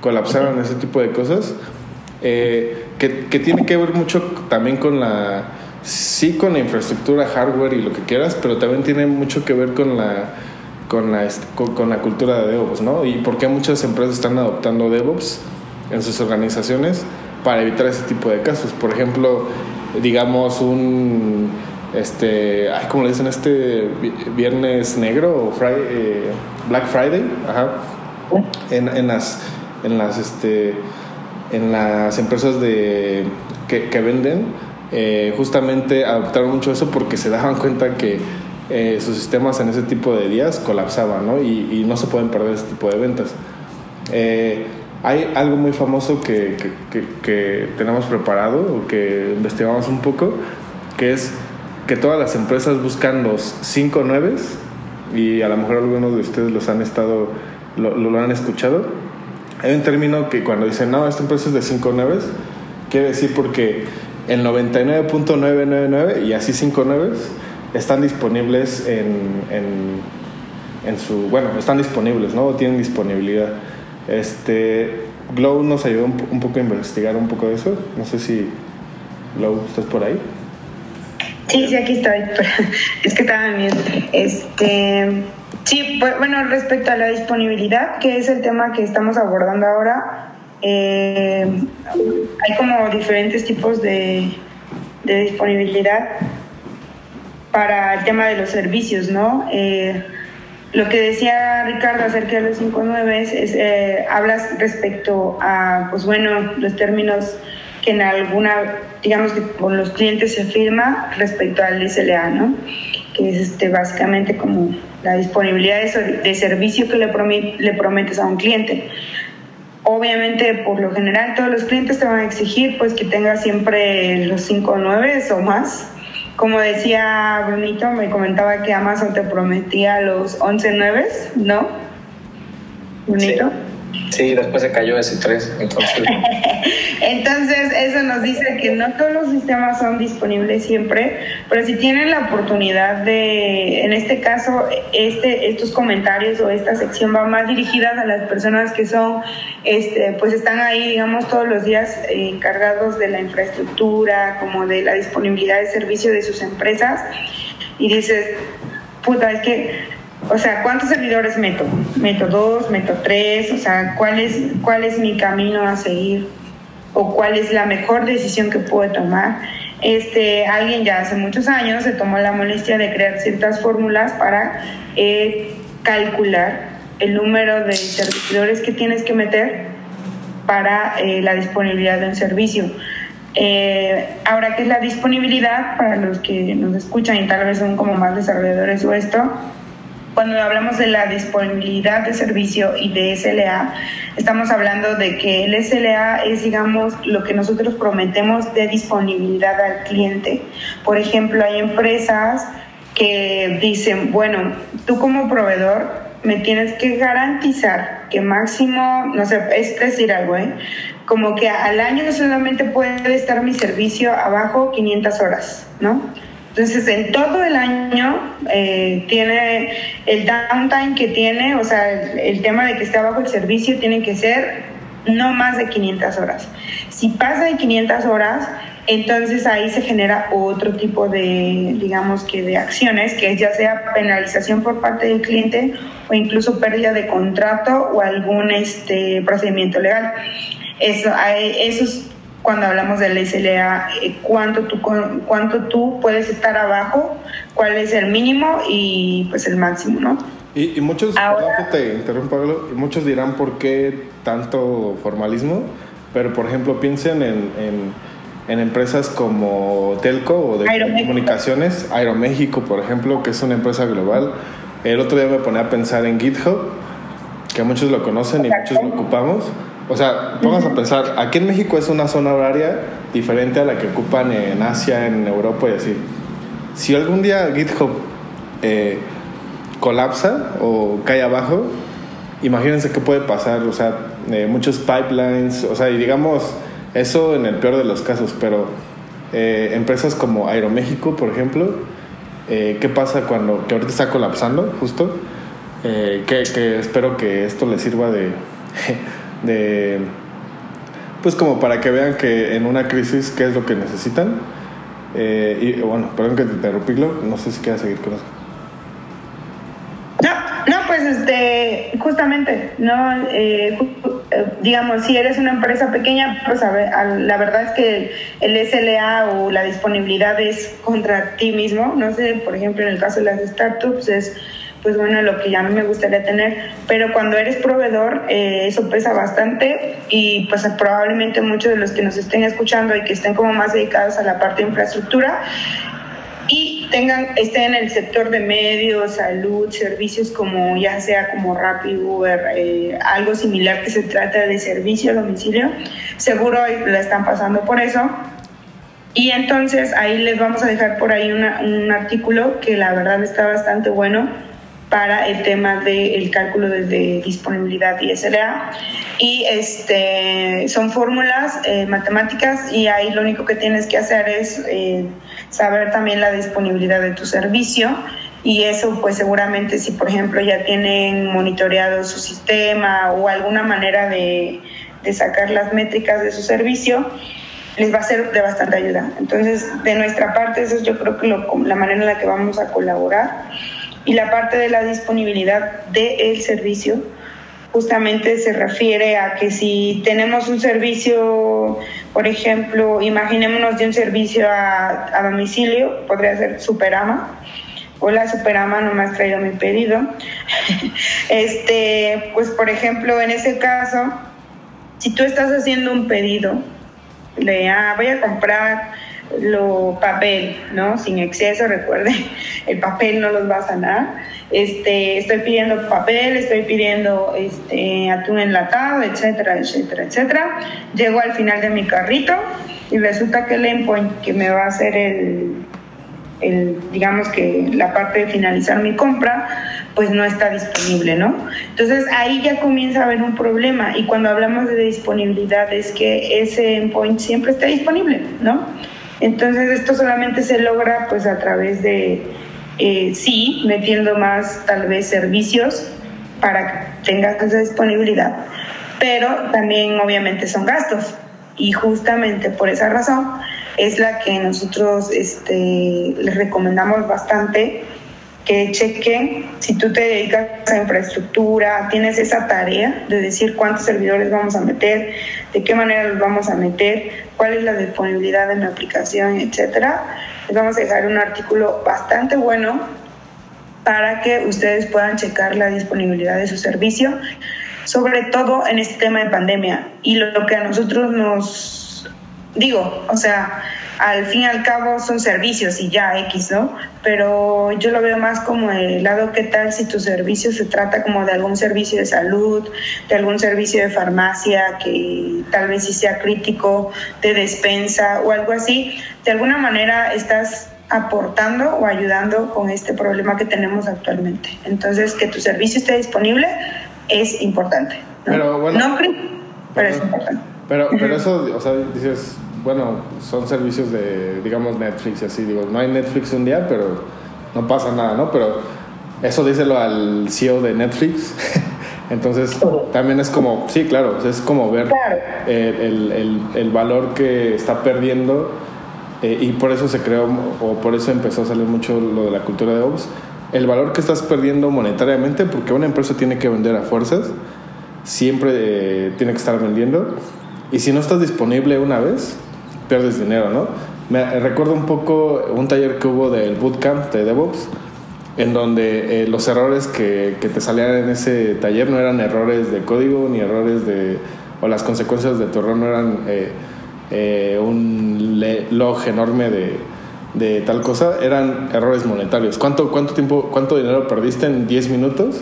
colapsaron ese tipo de cosas, eh, que, que, tiene que ver mucho también con la, sí con la infraestructura, hardware y lo que quieras, pero también tiene mucho que ver con la, con la, con, la cultura de DevOps, ¿no? Y por qué muchas empresas están adoptando DevOps en sus organizaciones para evitar ese tipo de casos. Por ejemplo, digamos un este, ay, ¿cómo le dicen? Este viernes negro o Friday, eh, Black Friday, ajá. En, en, las, en las, este, en las empresas de, que, que venden, eh, justamente adoptaron mucho eso porque se daban cuenta que eh, sus sistemas en ese tipo de días colapsaban, ¿no? Y, y, no se pueden perder ese tipo de ventas. hay algo muy famoso que, que, que tenemos preparado o que investigamos un poco, que es que todas las empresas buscan los 5 9 y a lo mejor algunos de ustedes los han estado, lo, lo, han escuchado. Hay un término que cuando dicen, no, esta empresa es de 5 9 quiere decir porque el 99.999 y así 5 9 están disponibles en, en, en, su, bueno, están disponibles, ¿no? Tienen disponibilidad. Este, Glow nos ayudó un, un poco a investigar un poco de eso. No sé si Glow, ¿estás por ahí? Sí, sí, aquí estoy. *laughs* es que estaba bien. Este, sí, bueno, respecto a la disponibilidad, que es el tema que estamos abordando ahora, eh, hay como diferentes tipos de, de, disponibilidad para el tema de los servicios, ¿no? Eh, lo que decía Ricardo acerca de los 5.9 es, eh, hablas respecto a, pues bueno, los términos que en alguna, digamos que con los clientes se firma respecto al SLA, ¿no? Que es este, básicamente como la disponibilidad de, de servicio que le, le prometes a un cliente. Obviamente, por lo general, todos los clientes te van a exigir pues que tengas siempre los 5 9 o más. Como decía Brunito, me comentaba que Amazon te prometía los 11 9, ¿no? Brunito. Sí. Sí, después se cayó ese 3. Entonces... *laughs* entonces, eso nos dice que no todos los sistemas son disponibles siempre, pero si tienen la oportunidad de, en este caso, este, estos comentarios o esta sección va más dirigidas a las personas que son, este, pues están ahí, digamos, todos los días eh, encargados de la infraestructura, como de la disponibilidad de servicio de sus empresas, y dices, puta, es que o sea, ¿cuántos servidores meto? ¿Meto dos? ¿Meto tres? O sea, ¿cuál es, cuál es mi camino a seguir? ¿O cuál es la mejor decisión que puedo tomar? Este, alguien ya hace muchos años se tomó la molestia de crear ciertas fórmulas para eh, calcular el número de servidores que tienes que meter para eh, la disponibilidad de un servicio. Eh, ahora, ¿qué es la disponibilidad? Para los que nos escuchan y tal vez son como más desarrolladores o esto, cuando hablamos de la disponibilidad de servicio y de SLA, estamos hablando de que el SLA es, digamos, lo que nosotros prometemos de disponibilidad al cliente. Por ejemplo, hay empresas que dicen, bueno, tú como proveedor me tienes que garantizar que máximo, no sé, es decir algo, ¿eh? como que al año solamente puede estar mi servicio abajo 500 horas, ¿no? Entonces, en todo el año eh, tiene el downtime que tiene, o sea, el, tema de que esté bajo el servicio tiene que ser no más de 500 horas. Si pasa de 500 horas, entonces ahí se genera otro tipo de, digamos que de acciones, que ya sea penalización por parte del cliente o incluso pérdida de contrato o algún este, procedimiento legal. Eso, eso es cuando hablamos del SLA, eh, cuánto tú, cuánto tú puedes estar abajo, cuál es el mínimo y pues el máximo, ¿no? Y, y muchos, Ahora, te interrumpo, muchos dirán por qué tanto formalismo, pero por ejemplo piensen en, en, en empresas como Telco o de comunicaciones, Aeroméxico, por ejemplo, que es una empresa global. El otro día me ponía a pensar en GitHub, que muchos lo conocen y muchos lo ocupamos o sea, vamos a pensar, aquí en México es una zona horaria diferente a la que ocupan en Asia, en Europa y así. Si algún día GitHub eh, colapsa o cae abajo, imagínense qué puede pasar. O sea, eh, muchos pipelines, o sea, y digamos, eso en el peor de los casos, pero eh, empresas como Aeroméxico, por ejemplo, ¿qué pasa cuando, que ahorita está colapsando, justo? eh, que, que, espero que esto les sirva de, de, pues como para que vean que en una crisis qué es lo que necesitan. Eh, y bueno, perdón que te interrumpí, no sé si quieres seguir con eso. No, no, pues este, justamente, no, eh, digamos, si eres una empresa pequeña, pues a la verdad es que el SLA o la disponibilidad es contra ti mismo. No sé, por ejemplo, en el caso de las startups es pues bueno, lo que ya a me gustaría tener, pero cuando eres proveedor eh, eso pesa bastante y pues probablemente muchos de los que nos estén escuchando y que estén como más dedicados a la parte de infraestructura y tengan, estén en el sector de medios, salud, servicios como ya sea como Rappi, Uber, eh, algo similar que se trata de servicio a domicilio, seguro la están pasando por eso. Y entonces ahí les vamos a dejar por ahí un artículo que la verdad está bastante bueno para el tema del cálculo de, disponibilidad y SLA. Y este, son fórmulas eh, matemáticas y ahí lo único que tienes que hacer es eh, saber también la disponibilidad de tu servicio y eso pues seguramente si por ejemplo ya tienen monitoreado su sistema o alguna manera de, de sacar las métricas de su servicio, les va a ser de bastante ayuda. Entonces, de nuestra parte, eso es yo creo que lo, la manera en la que vamos a colaborar y la parte de la disponibilidad del servicio justamente se refiere a que si tenemos un servicio, por ejemplo, imaginémonos de un servicio a, a domicilio, podría ser Superama. Hola Superama, no me has traído mi pedido. *laughs* este, pues por ejemplo, en ese caso, si tú estás haciendo un pedido de, ah, voy a comprar lo papel, ¿no? Sin exceso, recuerde, *laughs* el papel no los va a sanar. Este, estoy pidiendo papel, estoy pidiendo este, atún enlatado, etcétera, etcétera, etcétera. Llego al final de mi carrito y resulta que el endpoint que me va a hacer el, el, digamos que la parte de finalizar mi compra, pues no está disponible, ¿no? Entonces ahí ya comienza a haber un problema y cuando hablamos de disponibilidad es que ese endpoint siempre está disponible, ¿no? Entonces esto solamente se logra pues a través de, eh, sí, metiendo más tal vez servicios para que tengas esa disponibilidad, pero también obviamente son gastos. Y justamente por esa razón es la que nosotros este, les recomendamos bastante que chequen si tú te dedicas a infraestructura, tienes esa tarea de decir cuántos servidores vamos a meter, de qué manera los vamos a meter, cuál es la disponibilidad de mi aplicación, etcétera. Les vamos a dejar un artículo bastante bueno para que ustedes puedan checar la disponibilidad de su servicio, sobre todo en este tema de pandemia. Y lo que a nosotros nos digo, o sea, al fin y al cabo son servicios y ya X, ¿no? Pero yo lo veo más como el lado qué tal si tu servicio se trata como de algún servicio de salud, de algún servicio de farmacia que tal vez sí sea crítico, de despensa o algo así. De alguna manera estás aportando o ayudando con este problema que tenemos actualmente. Entonces, que tu servicio esté disponible es importante. Pero bueno. No pero es importante. Pero, pero eso, o sea, dices, bueno, son servicios de, digamos, Netflix y así. Digo, no hay Netflix un día, pero no pasa nada, ¿no? Pero eso díselo al CEO de Netflix. *laughs* Entonces, también es como, sí, claro, es como ver el, el, el, valor que está perdiendo eh, y por eso se creó, o por eso empezó a salir mucho lo de la cultura de Ops, el valor que estás perdiendo monetariamente, porque una empresa tiene que vender a fuerzas, siempre eh, tiene que estar vendiendo, y si no estás disponible una vez, pierdes dinero, ¿no? Me recuerdo un poco un taller que hubo del bootcamp de DevOps, en donde eh, los errores que, que, te salían en ese taller no eran errores de código ni errores de. o las consecuencias de tu error no eran eh, eh, un log enorme de, de, tal cosa, eran errores monetarios. ¿Cuánto, cuánto, tiempo, ¿Cuánto dinero perdiste en 10 minutos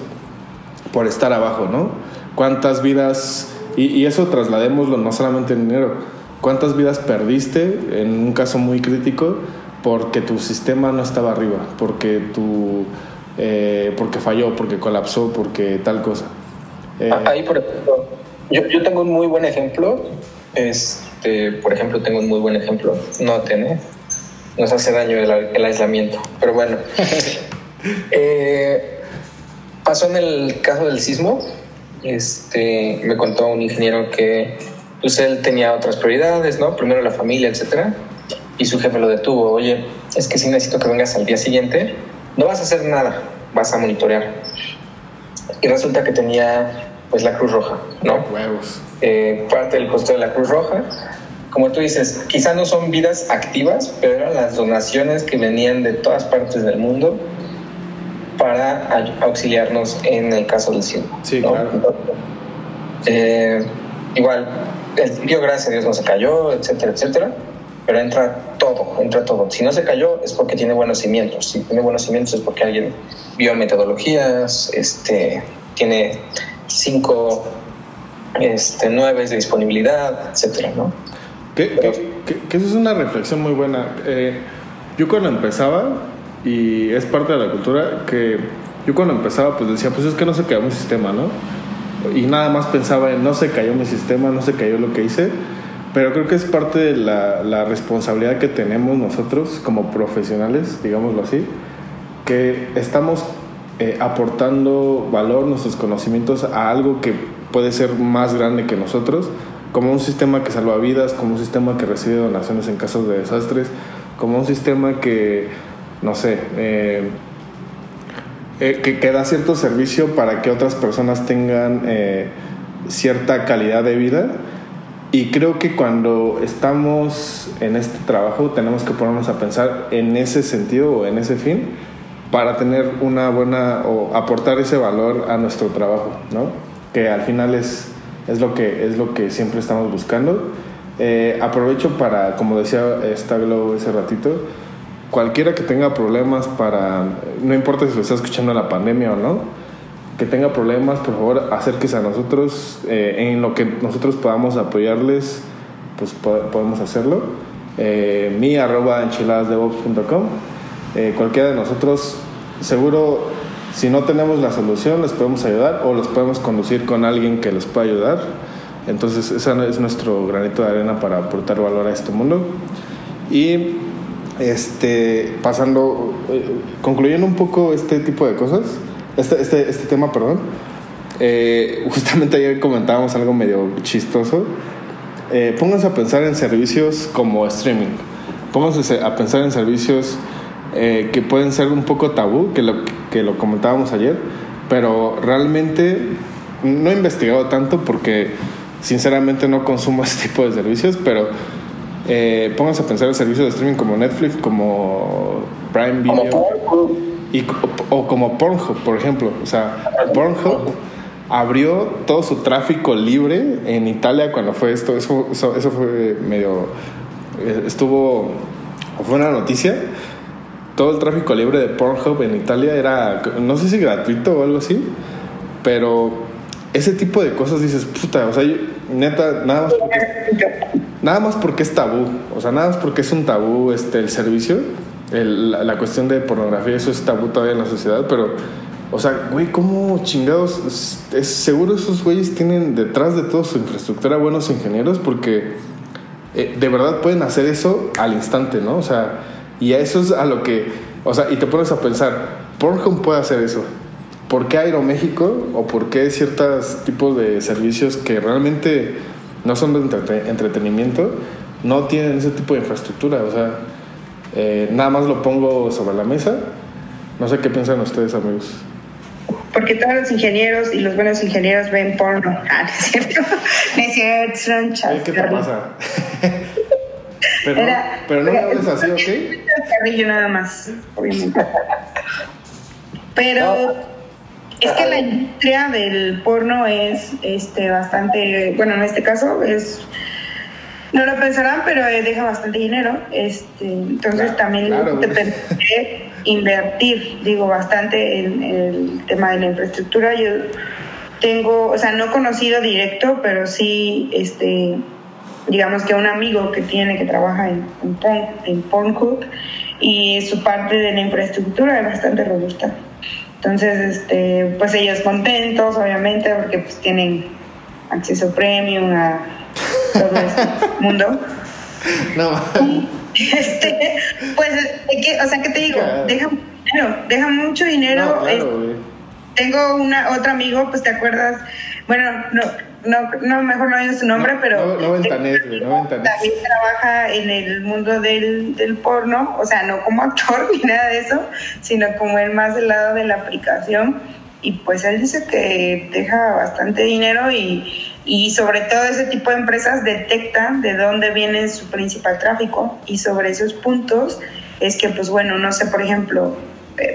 por estar abajo, no? ¿Cuántas vidas.? Y, y eso trasladémoslo no solamente en dinero ¿Cuántas vidas perdiste en un caso muy crítico porque tu sistema no estaba arriba, porque tu, eh, porque falló, porque colapsó, porque tal cosa? Eh, Ahí, por ejemplo, yo, yo, tengo un muy buen ejemplo. Este, por ejemplo, tengo un muy buen ejemplo. No tiene, nos hace daño el, el aislamiento, pero bueno. *laughs* eh, pasó en el caso del sismo. Este, me contó un ingeniero que pues él tenía otras prioridades, ¿no? Primero la familia, etcétera. Y su jefe lo detuvo. Oye, es que sí necesito que vengas al día siguiente. No vas a hacer nada, vas a monitorear. Y resulta que tenía pues la Cruz Roja, ¿no? Huevos. Eh, parte del costo de la Cruz Roja. Como tú dices, quizá no son vidas activas, pero eran las donaciones que venían de todas partes del mundo para auxiliarnos en el caso del sismo. Sí, ¿no? claro. Eh, igual, el gracias a Dios, no se cayó, etcétera, etcétera. Pero entra todo, entra todo. Si no se cayó es porque tiene buenos cimientos. Si tiene buenos cimientos es porque alguien vio metodologías, este, tiene cinco, este, nueve de disponibilidad, etcétera, ¿no? Que, que- que- que eso es una reflexión muy buena. Eh, yo cuando empezaba, y es parte de la cultura, que yo cuando empezaba pues decía, pues es que no se cayó mi sistema, ¿no? Y nada más pensaba en no se cayó mi sistema, no se cayó lo que hice, pero creo que es parte de la, la responsabilidad que tenemos nosotros como profesionales, digámoslo así, que estamos eh, aportando valor, nuestros conocimientos a algo que puede ser más grande que nosotros, como un sistema que salva vidas, como un sistema que recibe donaciones en casos de desastres, como un sistema que, no sé, eh, eh, que, que da cierto servicio para que otras personas tengan eh, cierta calidad de vida. Y creo que cuando estamos en este trabajo tenemos que ponernos a pensar en ese sentido o en ese fin para tener una buena o aportar ese valor a nuestro trabajo, ¿no? Que al final es, es, lo, que, es lo que siempre estamos buscando. Eh, aprovecho para, como decía esta Glow ese ratito, cualquiera que tenga problemas para, no importa si lo está escuchando la pandemia o no, que tenga problemas, por favor, acérquese a nosotros. eh, en lo que nosotros podamos apoyarles, pues po- podemos hacerlo. Eh, mi arroba enchiladasdevox.com. Eh, cualquiera de nosotros, seguro, si no tenemos la solución, les podemos ayudar o los podemos conducir con alguien que les pueda ayudar. Entonces, ese es nuestro granito de arena para aportar valor a este mundo. Y este, pasando, eh, concluyendo un poco este tipo de cosas, este, este, este tema, perdón, eh, *laughs* justamente ayer comentábamos algo medio chistoso. Eh, pónganse a pensar en servicios como streaming. Pónganse a pensar en servicios eh, que pueden ser un poco tabú, que lo, que lo comentábamos ayer, pero realmente no he investigado tanto porque sinceramente no consumo *laughs* este tipo de servicios, pero eh, pónganse a pensar en servicios de streaming como Netflix, como Prime Video. Como Pornhub. Y, o, o como Pornhub, por ejemplo. O sea, Pornhub abrió todo su tráfico libre en Italia cuando fue esto. Eso, eso, eso fue medio. eh, Estuvo. Fue una noticia. Todo el tráfico libre de Pornhub en Italia era. No sé si gratuito o algo así. Pero ese tipo de cosas dices, puta, o sea, yo, neta, nada más porque Nada más porque es tabú, o sea, nada más porque es un tabú este, el servicio, el- la, la cuestión de pornografía, eso es tabú todavía en la sociedad, pero, o sea, güey, ¿cómo chingados? Es, es- seguro esos güeyes tienen detrás de toda su infraestructura buenos ingenieros porque eh, de verdad pueden hacer eso al instante, ¿no? O sea, y a eso es a lo que, o sea, y te pones a pensar, Pornhub puede hacer eso. ¿Por qué Aeroméxico o por qué ciertos tipos de servicios que realmente no son de entrete- entretenimiento no tienen ese tipo de infraestructura? O sea, eh, nada más lo pongo sobre la mesa. No sé qué piensan ustedes, amigos. Porque todos los ingenieros y los buenos ingenieros ven porno. *laughs* Ah, no es cierto. No es cierto, ¿Qué te pasa? *laughs* pero, Era- pero no me hables así, ¿ok? nada más, obviamente. *laughs* Pero es que la industria del porno es este bastante, bueno, en este caso es no lo pensarán, pero eh, deja bastante dinero. Este, entonces Claro, también claro, te güey. permite invertir, digo, bastante en el tema de la infraestructura. Yo tengo, o sea, no conocido directo, pero sí, este, digamos que un amigo que tiene que trabaja en, en, Porn- en Pornhub y su parte de la infraestructura es bastante robusta. Entonces, este, pues ellos contentos, obviamente, porque pues tienen acceso premium a todo este *laughs* mundo. No, *laughs* Este, pues, o sea, ¿qué te digo? Claro. Deja, dinero, deja mucho dinero. no, claro, tengo una otro amigo, pues te acuerdas, bueno, no, no, no mejor no digo su nombre, pero no, Ventanés, no también trabaja en el mundo del, del, porno, o sea, no como actor *laughs* ni nada de eso, sino como él más del lado de la aplicación. Y pues él dice que deja bastante dinero y, y sobre todo ese tipo de empresas detectan de dónde viene su principal tráfico y sobre esos puntos es que pues bueno, no sé, por ejemplo,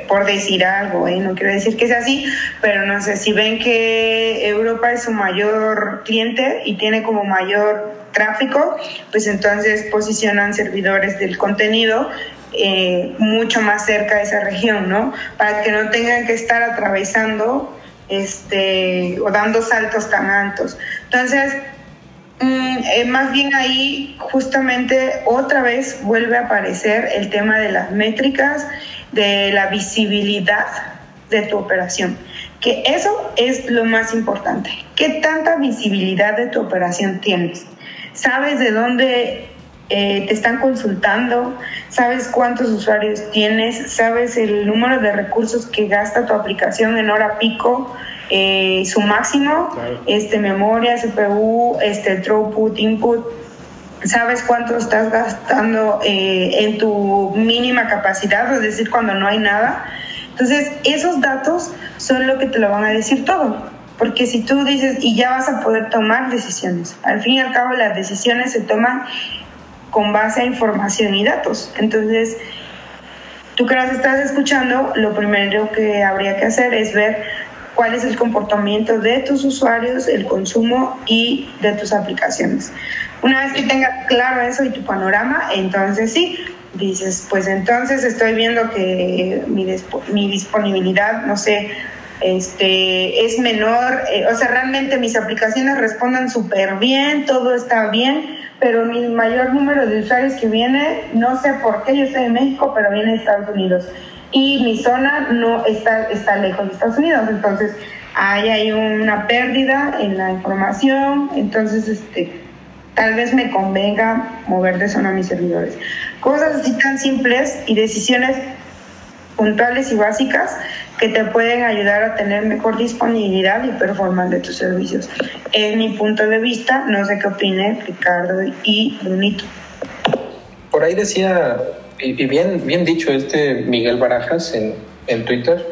por decir algo, ¿eh? no quiero decir que sea así, pero no sé, si ven que Europa es su mayor cliente y tiene como mayor tráfico, pues entonces posicionan servidores del contenido eh, mucho más cerca de esa región, ¿no? Para que no tengan que estar atravesando este, o dando saltos tan altos. Entonces, mm, más bien ahí justamente otra vez vuelve a aparecer el tema de las métricas de la visibilidad de tu operación. Que eso es lo más importante. ¿Qué tanta visibilidad de tu operación tienes? ¿Sabes de dónde eh, te están consultando? ¿Sabes cuántos usuarios tienes? ¿Sabes el número de recursos que gasta tu aplicación en hora pico? Eh, su máximo, este, memoria, CPU, este, throughput, input sabes cuánto estás gastando eh, en tu mínima capacidad, es decir, cuando no hay nada. Entonces, esos datos son lo que te lo van a decir todo. Porque si tú dices, y ya vas a poder tomar decisiones, al fin y al cabo las decisiones se toman con base a información y datos. Entonces, tú que las estás escuchando, lo primero que habría que hacer es ver cuál es el comportamiento de tus usuarios, el consumo y de tus aplicaciones. Una vez que tengas claro eso y tu panorama, entonces sí, dices, pues entonces estoy viendo que mi, mi disponibilidad, no sé, este, es menor, eh, o sea, realmente mis aplicaciones respondan súper bien, todo está bien, pero mi mayor número de usuarios que viene, no sé por qué, yo estoy en México, pero viene de Estados Unidos. Y mi zona no está, está lejos de Estados Unidos, entonces ahí hay una pérdida en la información, entonces este tal vez me convenga mover de zona a mis servidores. Cosas así tan simples y decisiones puntuales y básicas que te pueden ayudar a tener mejor disponibilidad y performance de tus servicios. Es mi punto de vista, no sé qué opine Ricardo y Brunito. Por ahí decía, y bien, bien dicho este Miguel Barajas en, en Twitter,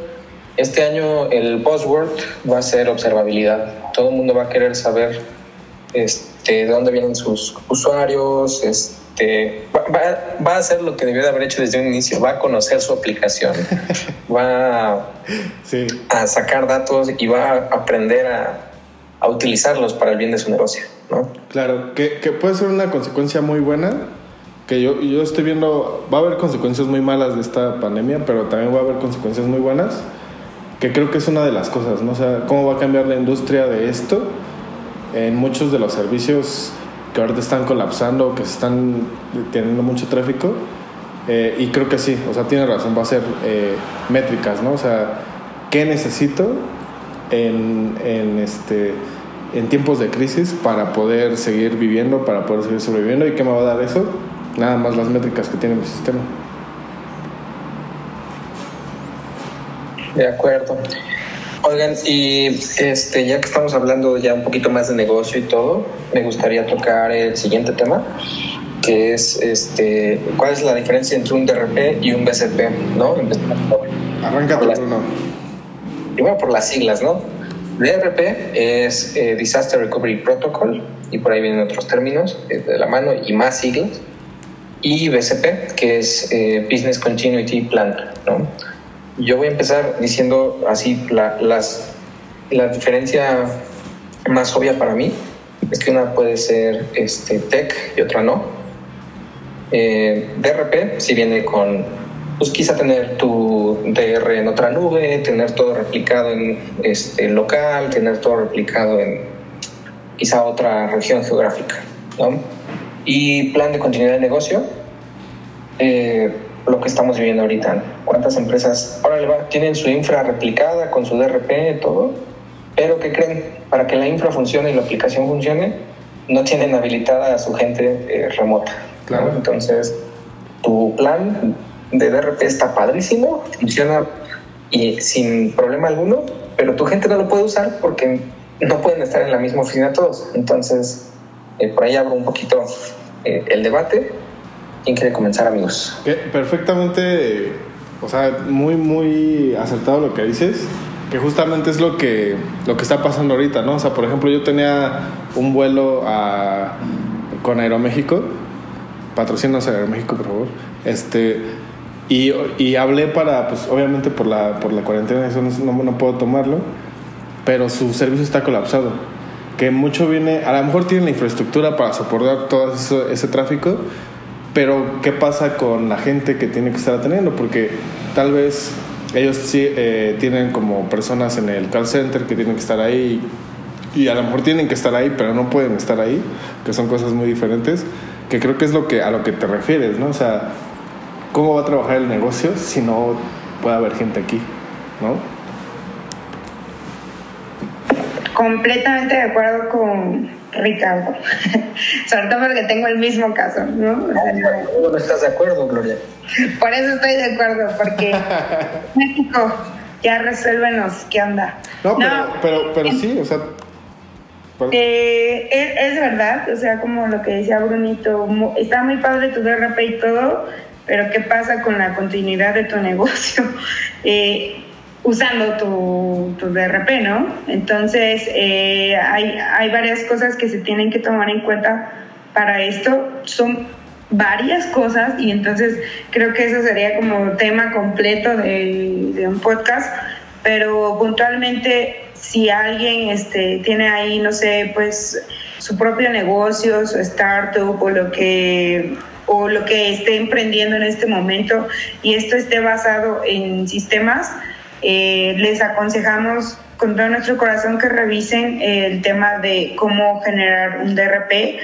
este año el buzzword va a ser observabilidad. Todo el mundo va a querer saber este, de dónde vienen sus usuarios, este, va, a hacer lo que debió de haber hecho desde un inicio, va a conocer su aplicación, *laughs* va a, sacar datos y va a aprender a, utilizarlos para el bien de su negocio. ¿no? Claro, que, puede ser una consecuencia muy buena, que yo, yo estoy viendo, va a haber consecuencias muy malas de esta pandemia, pero también va a haber consecuencias muy buenas, que creo que es una de las cosas, ¿no? O sea, cómo va a cambiar la industria de esto en muchos de los servicios que ahorita están colapsando, que están teniendo mucho tráfico. Eh, y creo que sí, o sea, tiene razón, va a ser eh, métricas, ¿no? O sea, ¿qué necesito en, en, este, en tiempos de crisis para poder seguir viviendo, para poder seguir sobreviviendo? ¿Y qué me va a dar eso? Nada más las métricas que tiene mi sistema. De acuerdo. Oigan, y este, ya que estamos hablando ya un poquito más de negocio y todo, me gustaría tocar el siguiente tema, que es este, cuál es la diferencia entre un DRP y un BCP, ¿no? Arranca por uno. Primero por las siglas, ¿no? DRP es eh, Disaster Recovery Protocol, y por ahí vienen otros términos eh, de la mano y más siglas. Y BCP, que es eh, Business Continuity Plan, ¿no? Yo voy a empezar diciendo así la, las, la diferencia más obvia para mí es que una puede ser este, tech y otra no. Eh, DRP si viene con, pues quizá tener tu DR en otra nube, tener todo replicado en este, local, tener todo replicado en quizá otra región geográfica. ¿no? Y plan de continuidad de negocio. Eh, lo que estamos viviendo ahorita. ¿Cuántas empresas ahora tienen su infra replicada con su DRP y todo? Pero ¿qué creen? Para que la infra funcione y la aplicación funcione, no tienen habilitada a su gente eh, remota. Claro. Entonces, tu plan de DRP está padrísimo, funciona y sin problema alguno, pero tu gente no lo puede usar porque no pueden estar en la misma oficina todos. Entonces, eh, por ahí abro un poquito eh, el debate. ¿Quién quiere comenzar, amigos? perfectamente, o sea, muy, muy acertado lo que dices, que justamente es lo que, lo que está pasando ahorita, ¿no? O sea, por ejemplo, yo tenía un vuelo a, con Aeroméxico, patrocinos Aeroméxico, por favor, este, y, y, hablé para, pues obviamente por la, por la cuarentena, eso no, no puedo tomarlo, pero su servicio está colapsado que mucho viene, a lo mejor tienen la infraestructura para soportar todo ese tráfico, pero ¿qué pasa con la gente que tiene que estar atendiendo? Porque tal vez ellos sí eh, tienen como personas en el call center que tienen que estar ahí y a lo mejor tienen que estar ahí, pero no pueden estar ahí, que son cosas muy diferentes, que creo que es lo que a lo que te refieres, ¿no? O sea, ¿cómo va a trabajar el negocio si no puede haber gente aquí, ¿no? completamente de acuerdo con Ricardo, *laughs* sobre todo porque tengo el mismo caso, ¿no? no, estás de acuerdo, Gloria? Por eso estoy de acuerdo, porque *laughs* México, ya resuélvenos qué onda. No, pero, pero, sí, o sea... Eh, es, es, verdad, o sea, como lo que decía Brunito, está muy padre tu DRP y todo, pero ¿qué pasa con la continuidad de tu *laughs* negocio? Eh, usando tu, tu DRP, ¿no? Entonces, eh, hay, hay varias cosas que se tienen que tomar en cuenta para esto. Son varias cosas y entonces creo que eso sería como tema completo de, un podcast, pero puntualmente si alguien este, tiene ahí, no sé, pues su propio negocio, su startup o lo que o lo que esté emprendiendo en este momento y esto esté basado en sistemas, eh, les aconsejamos con todo nuestro corazón que revisen el tema de cómo generar un DRP.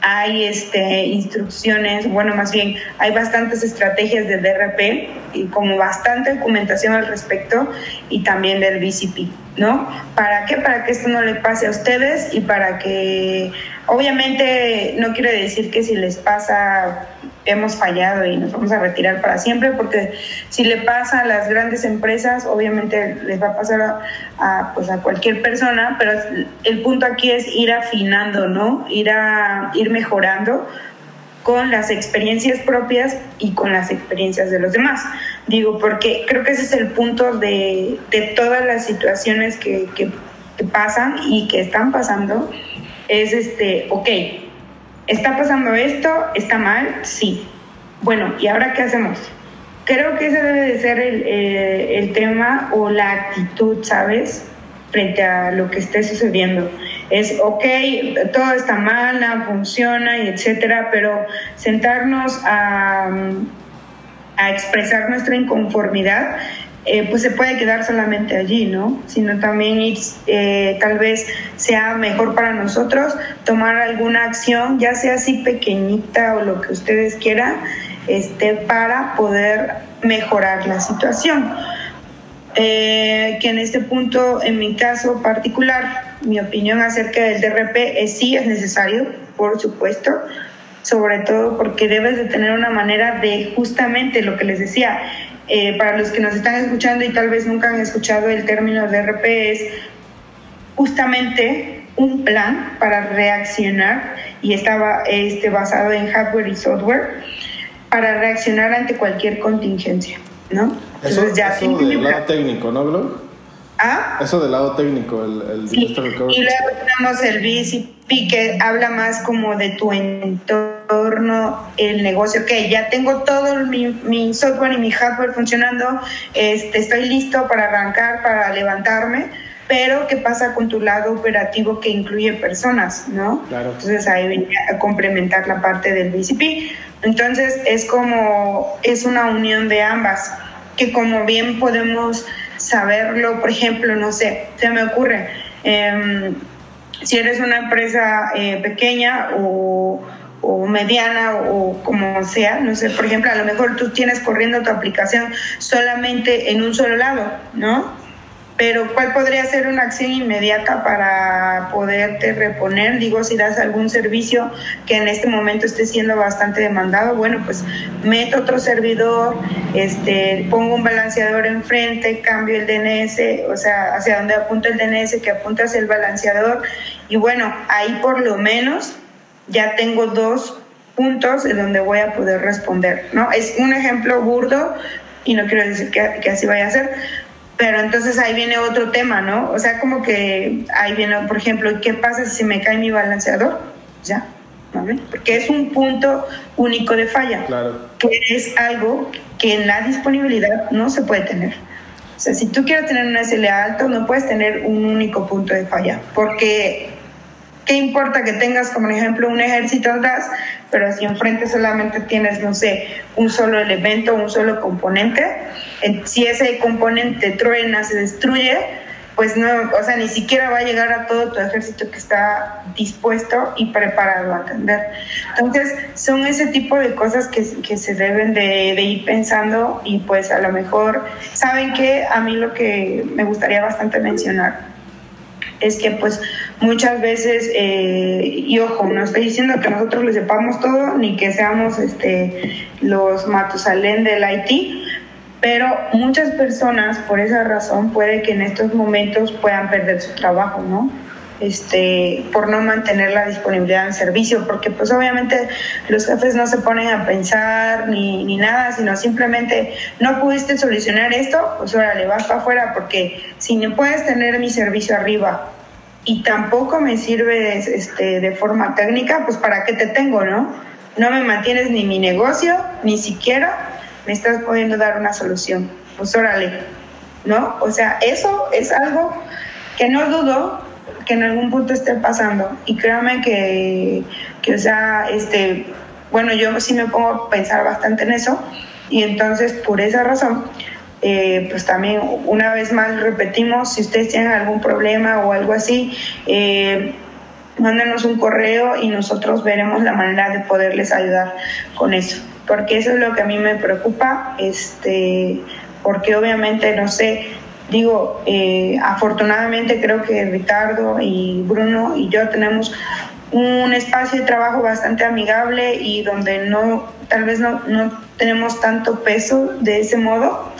Hay este, instrucciones, bueno, más bien hay bastantes estrategias del DRP y como bastante documentación al respecto y también del BCP, ¿no? ¿Para qué? Para que esto no le pase a ustedes y para que, obviamente, no quiere decir que si les pasa hemos fallado y nos vamos a retirar para siempre, porque si le pasa a las grandes empresas, obviamente les va a pasar a, pues a cualquier persona, pero el punto aquí es ir afinando, ¿no? Ir, a, ir mejorando con las experiencias propias y con las experiencias de los demás. Digo, porque creo que ese es el punto de, de todas las situaciones que, que, que pasan y que están pasando, es este, ok, ¿Está pasando esto? ¿Está mal? Sí. Bueno, ¿y ahora qué hacemos? Creo que ese debe de ser el, eh, el tema o la actitud, ¿sabes? Frente a lo que esté sucediendo. Es, ok, todo está mal, nada funciona, y etcétera, pero sentarnos a, a expresar nuestra inconformidad eh, pues se puede quedar solamente allí, ¿no? Sino también eh, tal vez sea mejor para nosotros tomar alguna acción, ya sea así pequeñita o lo que ustedes quieran, este, para poder mejorar la situación. Eh, que en este punto, en mi caso particular, mi opinión acerca del DRP es sí es necesario, por supuesto, sobre todo porque debes de tener una manera de justamente lo que les decía, eh, para los que nos están escuchando y tal vez nunca han escuchado el término de RP, es justamente un plan para reaccionar y estaba este, basado en hardware y software para reaccionar ante cualquier contingencia, ¿no? Eso, ya eso del lado técnico, ¿no, Glo? ¿Ah? Eso del lado técnico, el, el sí. Y luego tenemos el BCP que habla más como de tu entorno, el negocio, que ya tengo todo mi, mi, software y mi hardware funcionando, este, estoy listo para arrancar, para levantarme, pero ¿qué pasa con tu lado operativo que incluye personas, no? Claro. Entonces ahí venía a complementar la parte del BCP. Entonces es como, es una unión de ambas, que como bien podemos saberlo, por ejemplo, no sé, se me ocurre, eh, si eres una empresa eh, pequeña o, o, mediana o como sea, no sé, por ejemplo, a lo mejor tú tienes corriendo tu aplicación solamente en un solo lado, ¿no? pero ¿cuál podría ser una acción inmediata para poderte reponer? Digo, si das algún servicio que en este momento esté siendo bastante demandado, bueno, pues meto otro servidor, este, pongo un balanceador enfrente, cambio el DNS, o sea, hacia donde apunta el DNS, que apunta hacia el balanceador, y bueno, ahí por lo menos ya tengo dos puntos en donde voy a poder responder, ¿no? Es un ejemplo burdo y no quiero decir que, que así vaya a ser, pero entonces ahí viene otro tema, ¿no? O sea, como que ahí viene, por ejemplo, ¿qué pasa si me cae mi balanceador? Ya, ¿vale? Porque es un punto único de falla, claro. que es algo que en la disponibilidad no se puede tener. O sea, si tú quieres tener un SLA alto, no puedes tener un único punto de falla, porque ¿qué importa que tengas, como ejemplo, un ejército atrás, pero si enfrente solamente tienes, no sé, un solo elemento, un solo componente? si ese componente truena, se destruye, pues no, o sea, ni siquiera va a llegar a todo tu ejército que está dispuesto y preparado a atender. Entonces, son ese tipo de cosas que, que se deben de, de, ir pensando y pues a lo mejor, ¿saben que A mí lo que me gustaría bastante mencionar es que pues muchas veces, eh, y ojo, no estoy diciendo que nosotros le sepamos todo, ni que seamos este, los Matusalén del Haití, pero muchas personas por esa razón puede que en estos momentos puedan perder su trabajo, ¿no? Este, por no mantener la disponibilidad en servicio, porque pues obviamente los jefes no se ponen a pensar ni, ni nada, sino simplemente no pudiste solucionar esto, pues órale, vas para afuera, porque si no puedes tener mi servicio arriba y tampoco me sirve este, de forma técnica, pues para qué te tengo, ¿no? No me mantienes ni mi negocio, ni siquiera me estás pudiendo dar una solución. Pues órale, ¿no? O sea, eso es algo que no dudo que en algún punto esté pasando. Y créame que, que, o sea, este, bueno, yo sí me pongo a pensar bastante en eso. Y entonces, por esa razón, eh, pues también una vez más repetimos, si ustedes tienen algún problema o algo así, eh, mándenos un correo y nosotros veremos la manera de poderles ayudar con eso porque eso es lo que a mí me preocupa, este, porque obviamente, no sé, digo, eh, afortunadamente creo que Ricardo y Bruno y yo tenemos un espacio de trabajo bastante amigable y donde no, tal vez no, no tenemos tanto peso de ese modo,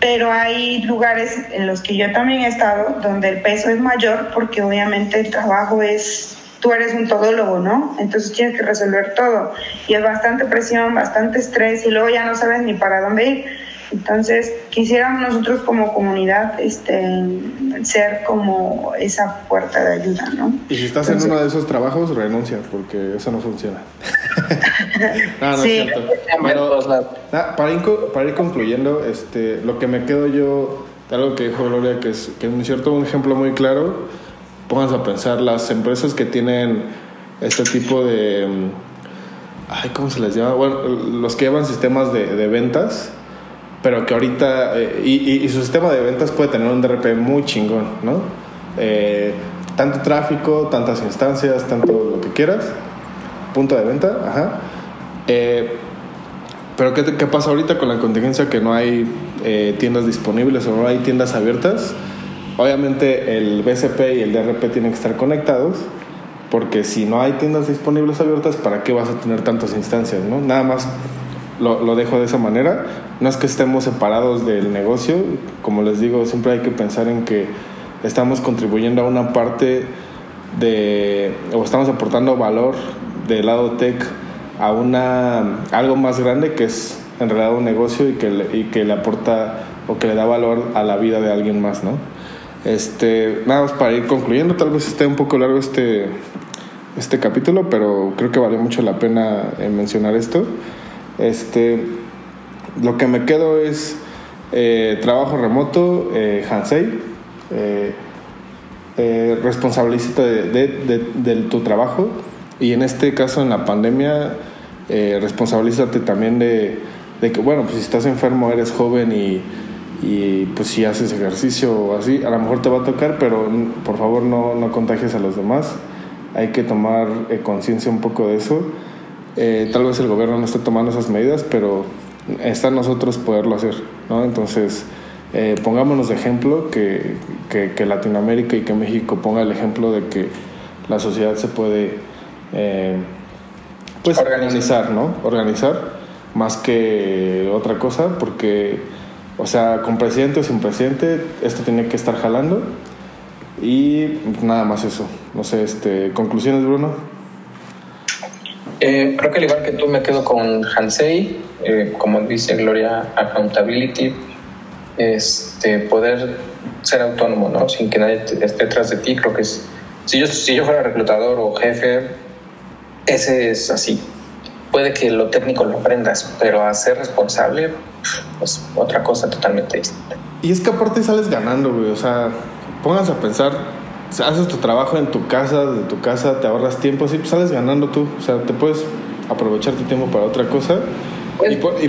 pero hay lugares en los que yo también he estado donde el peso es mayor porque obviamente el trabajo es tú eres un todólogo, ¿no? Entonces tienes que resolver todo. Y es bastante presión, bastante estrés y luego ya no sabes ni para dónde ir. Entonces, quisiéramos nosotros como comunidad este, ser como esa puerta de ayuda, ¿no? Y si estás en uno de esos trabajos, renuncia, porque eso no funciona. *laughs* no, no sí. es cierto. Pero, para, ir, para ir concluyendo, este, lo que me quedo yo, algo que dijo Gloria, que es, que es cierto, un ejemplo muy claro, pónganse a pensar, las empresas que tienen este tipo de... Mm, ay, ¿cómo se les llama? Bueno, los que llevan sistemas de, de ventas, pero que ahorita... Eh, y, su sistema de ventas puede tener un DRP muy chingón, ¿no? Eh, tanto tráfico, tantas instancias, tanto lo que quieras. Punto de venta, ajá. Eh, pero ¿qué, ¿qué, pasa ahorita con la contingencia que no hay tiendas disponibles o no hay tiendas abiertas? Obviamente el BCP y el DRP tienen que estar conectados, porque si no hay tiendas disponibles abiertas, ¿para qué vas a tener tantas instancias? ¿no? Nada más lo, lo, dejo de esa manera. No es que estemos separados del negocio, como les digo, siempre hay que pensar en que estamos contribuyendo a una parte de, o estamos aportando valor del lado tech a una, algo más grande que es en realidad un negocio y que, le, y que le aporta o que le da valor a la vida de alguien más, ¿no? Este, nada más para ir concluyendo, tal vez esté un poco largo este, este capítulo, pero creo que vale mucho la pena eh, mencionar esto. Este, lo que me quedo es eh, trabajo remoto, eh, Hansei, eh, eh, responsabilízate de, tu trabajo y en este caso en la pandemia, responsabilízate también de, que, bueno, pues si estás enfermo, eres joven y pues si haces ejercicio o así, a lo mejor te va a tocar, pero por favor no, no contagies a los demás. Hay que tomar conciencia un poco de eso. Eh, tal vez el gobierno no esté tomando esas medidas, pero está en nosotros poderlo hacer, ¿no? Entonces, eh, pongámonos de ejemplo que, que, Latinoamérica y que México ponga el ejemplo de que la sociedad se puede eh, pues organizar, ¿no? Organizar más que otra cosa, porque, o sea, con presidente o sin presidente, esto tiene que estar jalando. Y nada más eso. No sé, este, conclusiones, Bruno. Eh, creo que al igual que tú me quedo con Hansei, eh, como dice Gloria, accountability, este, poder ser autónomo, ¿no? Sin que nadie esté detrás de ti, creo que es, si yo, si yo fuera reclutador o jefe, ese es así. Puede que lo técnico lo aprendas, pero a ser responsable, pues otra cosa totalmente distinta. Y es que aparte sales ganando, güey, o sea, pónganse a pensar, haces tu trabajo en tu casa, de tu casa, te ahorras tiempo, sí, pues sales ganando tú, o sea, te puedes aprovechar tu tiempo para otra cosa. y,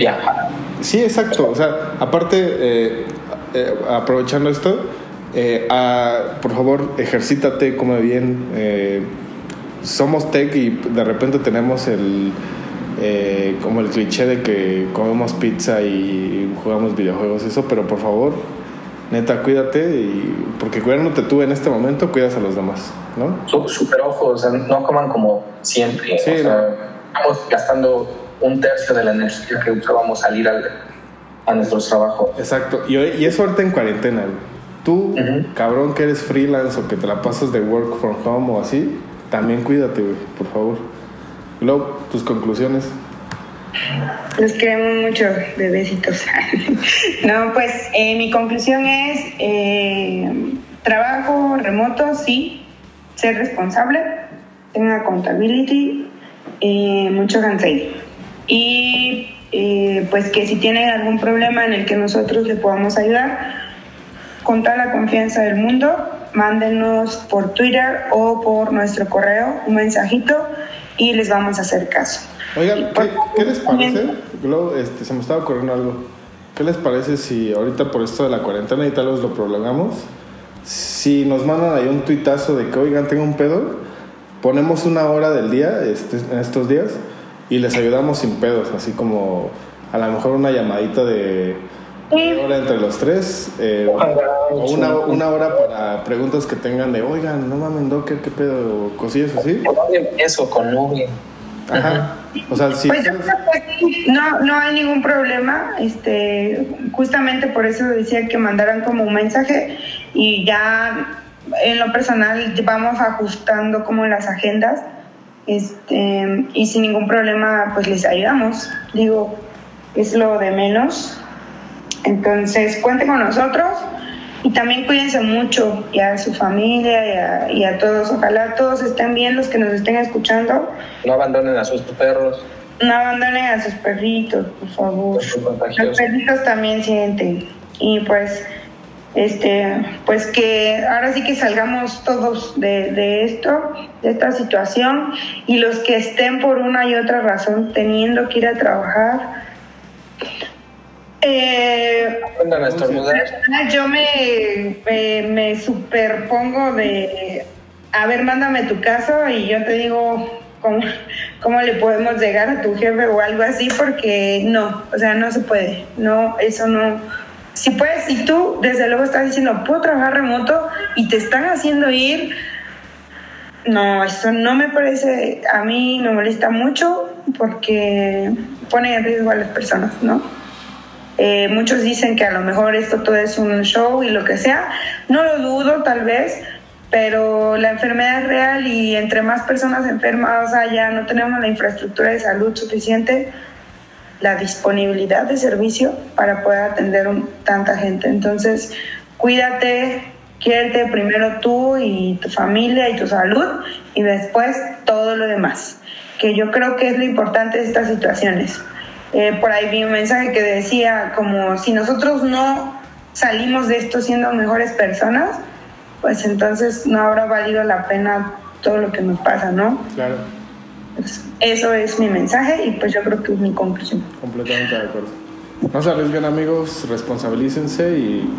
Sí, exacto, o sea, aparte, eh, eh, aprovechando esto, eh, por favor, ejercítate, come bien. somos tech y de repente tenemos el como el cliché de que comemos pizza y jugamos videojuegos, eso, pero por favor, neta, cuídate y porque cuidándote tú en este momento, cuidas a los demás, ¿no? Súper ojo, o sea, no coman como siempre. Sí, estamos gastando un tercio de la energía que usábamos salir al, a nuestros trabajos. Exacto, y, y eso ahorita en cuarentena. Tú, cabrón, que eres freelance o que te la pasas de work from home o así, también cuídate, güey, por favor. Luego, tus conclusiones. Los queremos mucho, bebecitos. *laughs* no, pues eh, mi conclusión es eh, trabajo remoto, sí, ser responsable, tenga accountability, eh, mucho gansei. Y pues que si tienen algún problema en el que nosotros le podamos ayudar, con toda la confianza del mundo, mándenos por Twitter o por nuestro correo un mensajito y les vamos a hacer caso. Oigan, ¿qué, les parece? este, se me estaba ocurriendo algo. ¿Qué les parece si ahorita por esto de la cuarentena y tal vez lo prolongamos? Si nos mandan ahí un tuitazo de que, oigan, tengo un pedo, ponemos una hora del día este, en estos días y les ayudamos sin pedos, así como a lo mejor una llamadita de hora entre los tres, eh, o una, una, hora para preguntas que tengan de, oigan, no mames, Docker, qué pedo, cosillas así. Eso, con nube. Ajá. O sea. Pues no, no hay ningún problema. Este, justamente por eso decía que mandaran como un mensaje y ya en lo personal vamos ajustando como las agendas este, y sin ningún problema pues les ayudamos. Digo, es lo de menos. Entonces, cuenten con nosotros y también cuídense mucho y a su familia y a, todos. Ojalá todos estén bien, los que nos estén escuchando. No abandonen a sus perros. No abandonen a sus perritos, por favor. Los perritos también sienten. Y pues, este, pues que ahora sí que salgamos todos de, de esto, de esta situación, y los que estén por una y otra razón teniendo que ir a trabajar, eh, yo me, me, superpongo de, a ver, mándame tu caso y yo te digo cómo, cómo le podemos llegar a tu jefe o algo así, porque no, o sea, no se puede, no, eso no. Si puedes, si tú desde luego estás diciendo, puedo trabajar remoto y te están haciendo ir, no, eso no me parece, a mí me molesta mucho porque pone en riesgo a las personas, ¿no? Eh, muchos dicen que a lo mejor esto todo es un show y lo que sea. No lo dudo, tal vez, pero la enfermedad es real y entre más personas enfermas haya, no tenemos la infraestructura de salud suficiente, la disponibilidad de servicio para poder atender tanta gente. Entonces, cuídate, quiérete primero tú y tu familia y tu salud y después todo lo demás, que yo creo que es lo importante de estas situaciones. Eh, por ahí vi un mensaje que decía como si nosotros no salimos de esto siendo mejores personas, pues entonces no habrá valido la pena todo lo que nos pasa, ¿no? Claro. eso es mi mensaje y pues yo creo que es mi conclusión. Completamente de acuerdo. No se arriesguen amigos, responsabilícense y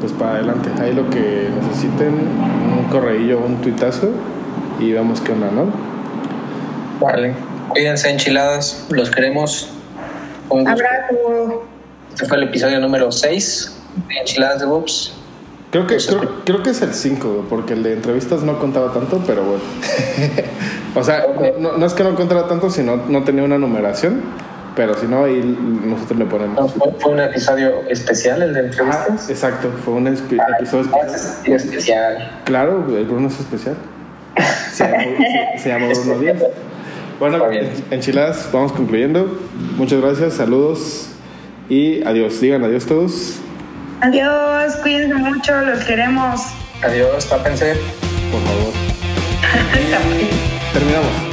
pues para adelante. Ahí lo que necesiten, un correillo, un tuitazo y vemos qué onda, ¿no? Vale. Cuídense, enchiladas. Los queremos. Un Abrazo. Este fue el episodio número 6 enchiladas de Bob's. Creo que, creo, creo que es el 5, porque el de entrevistas no contaba tanto, pero bueno. *laughs* o sea, no, no es que no contara tanto, sino no tenía una numeración, pero si no, ahí nosotros le ponemos. ¿Fue, fue un episodio especial el de Ah, entrevistas? exacto, fue un Ah, episodio ah, especial. especial. Claro, el Bruno es especial. Se llama, se, se llama Bruno Díaz. *laughs* Bueno, enchiladas, vamos concluyendo. Muchas gracias, saludos y adiós. Digan adiós todos, Adiós, cuídense mucho, los queremos. Adiós, tápense. por favor. *laughs* Terminamos.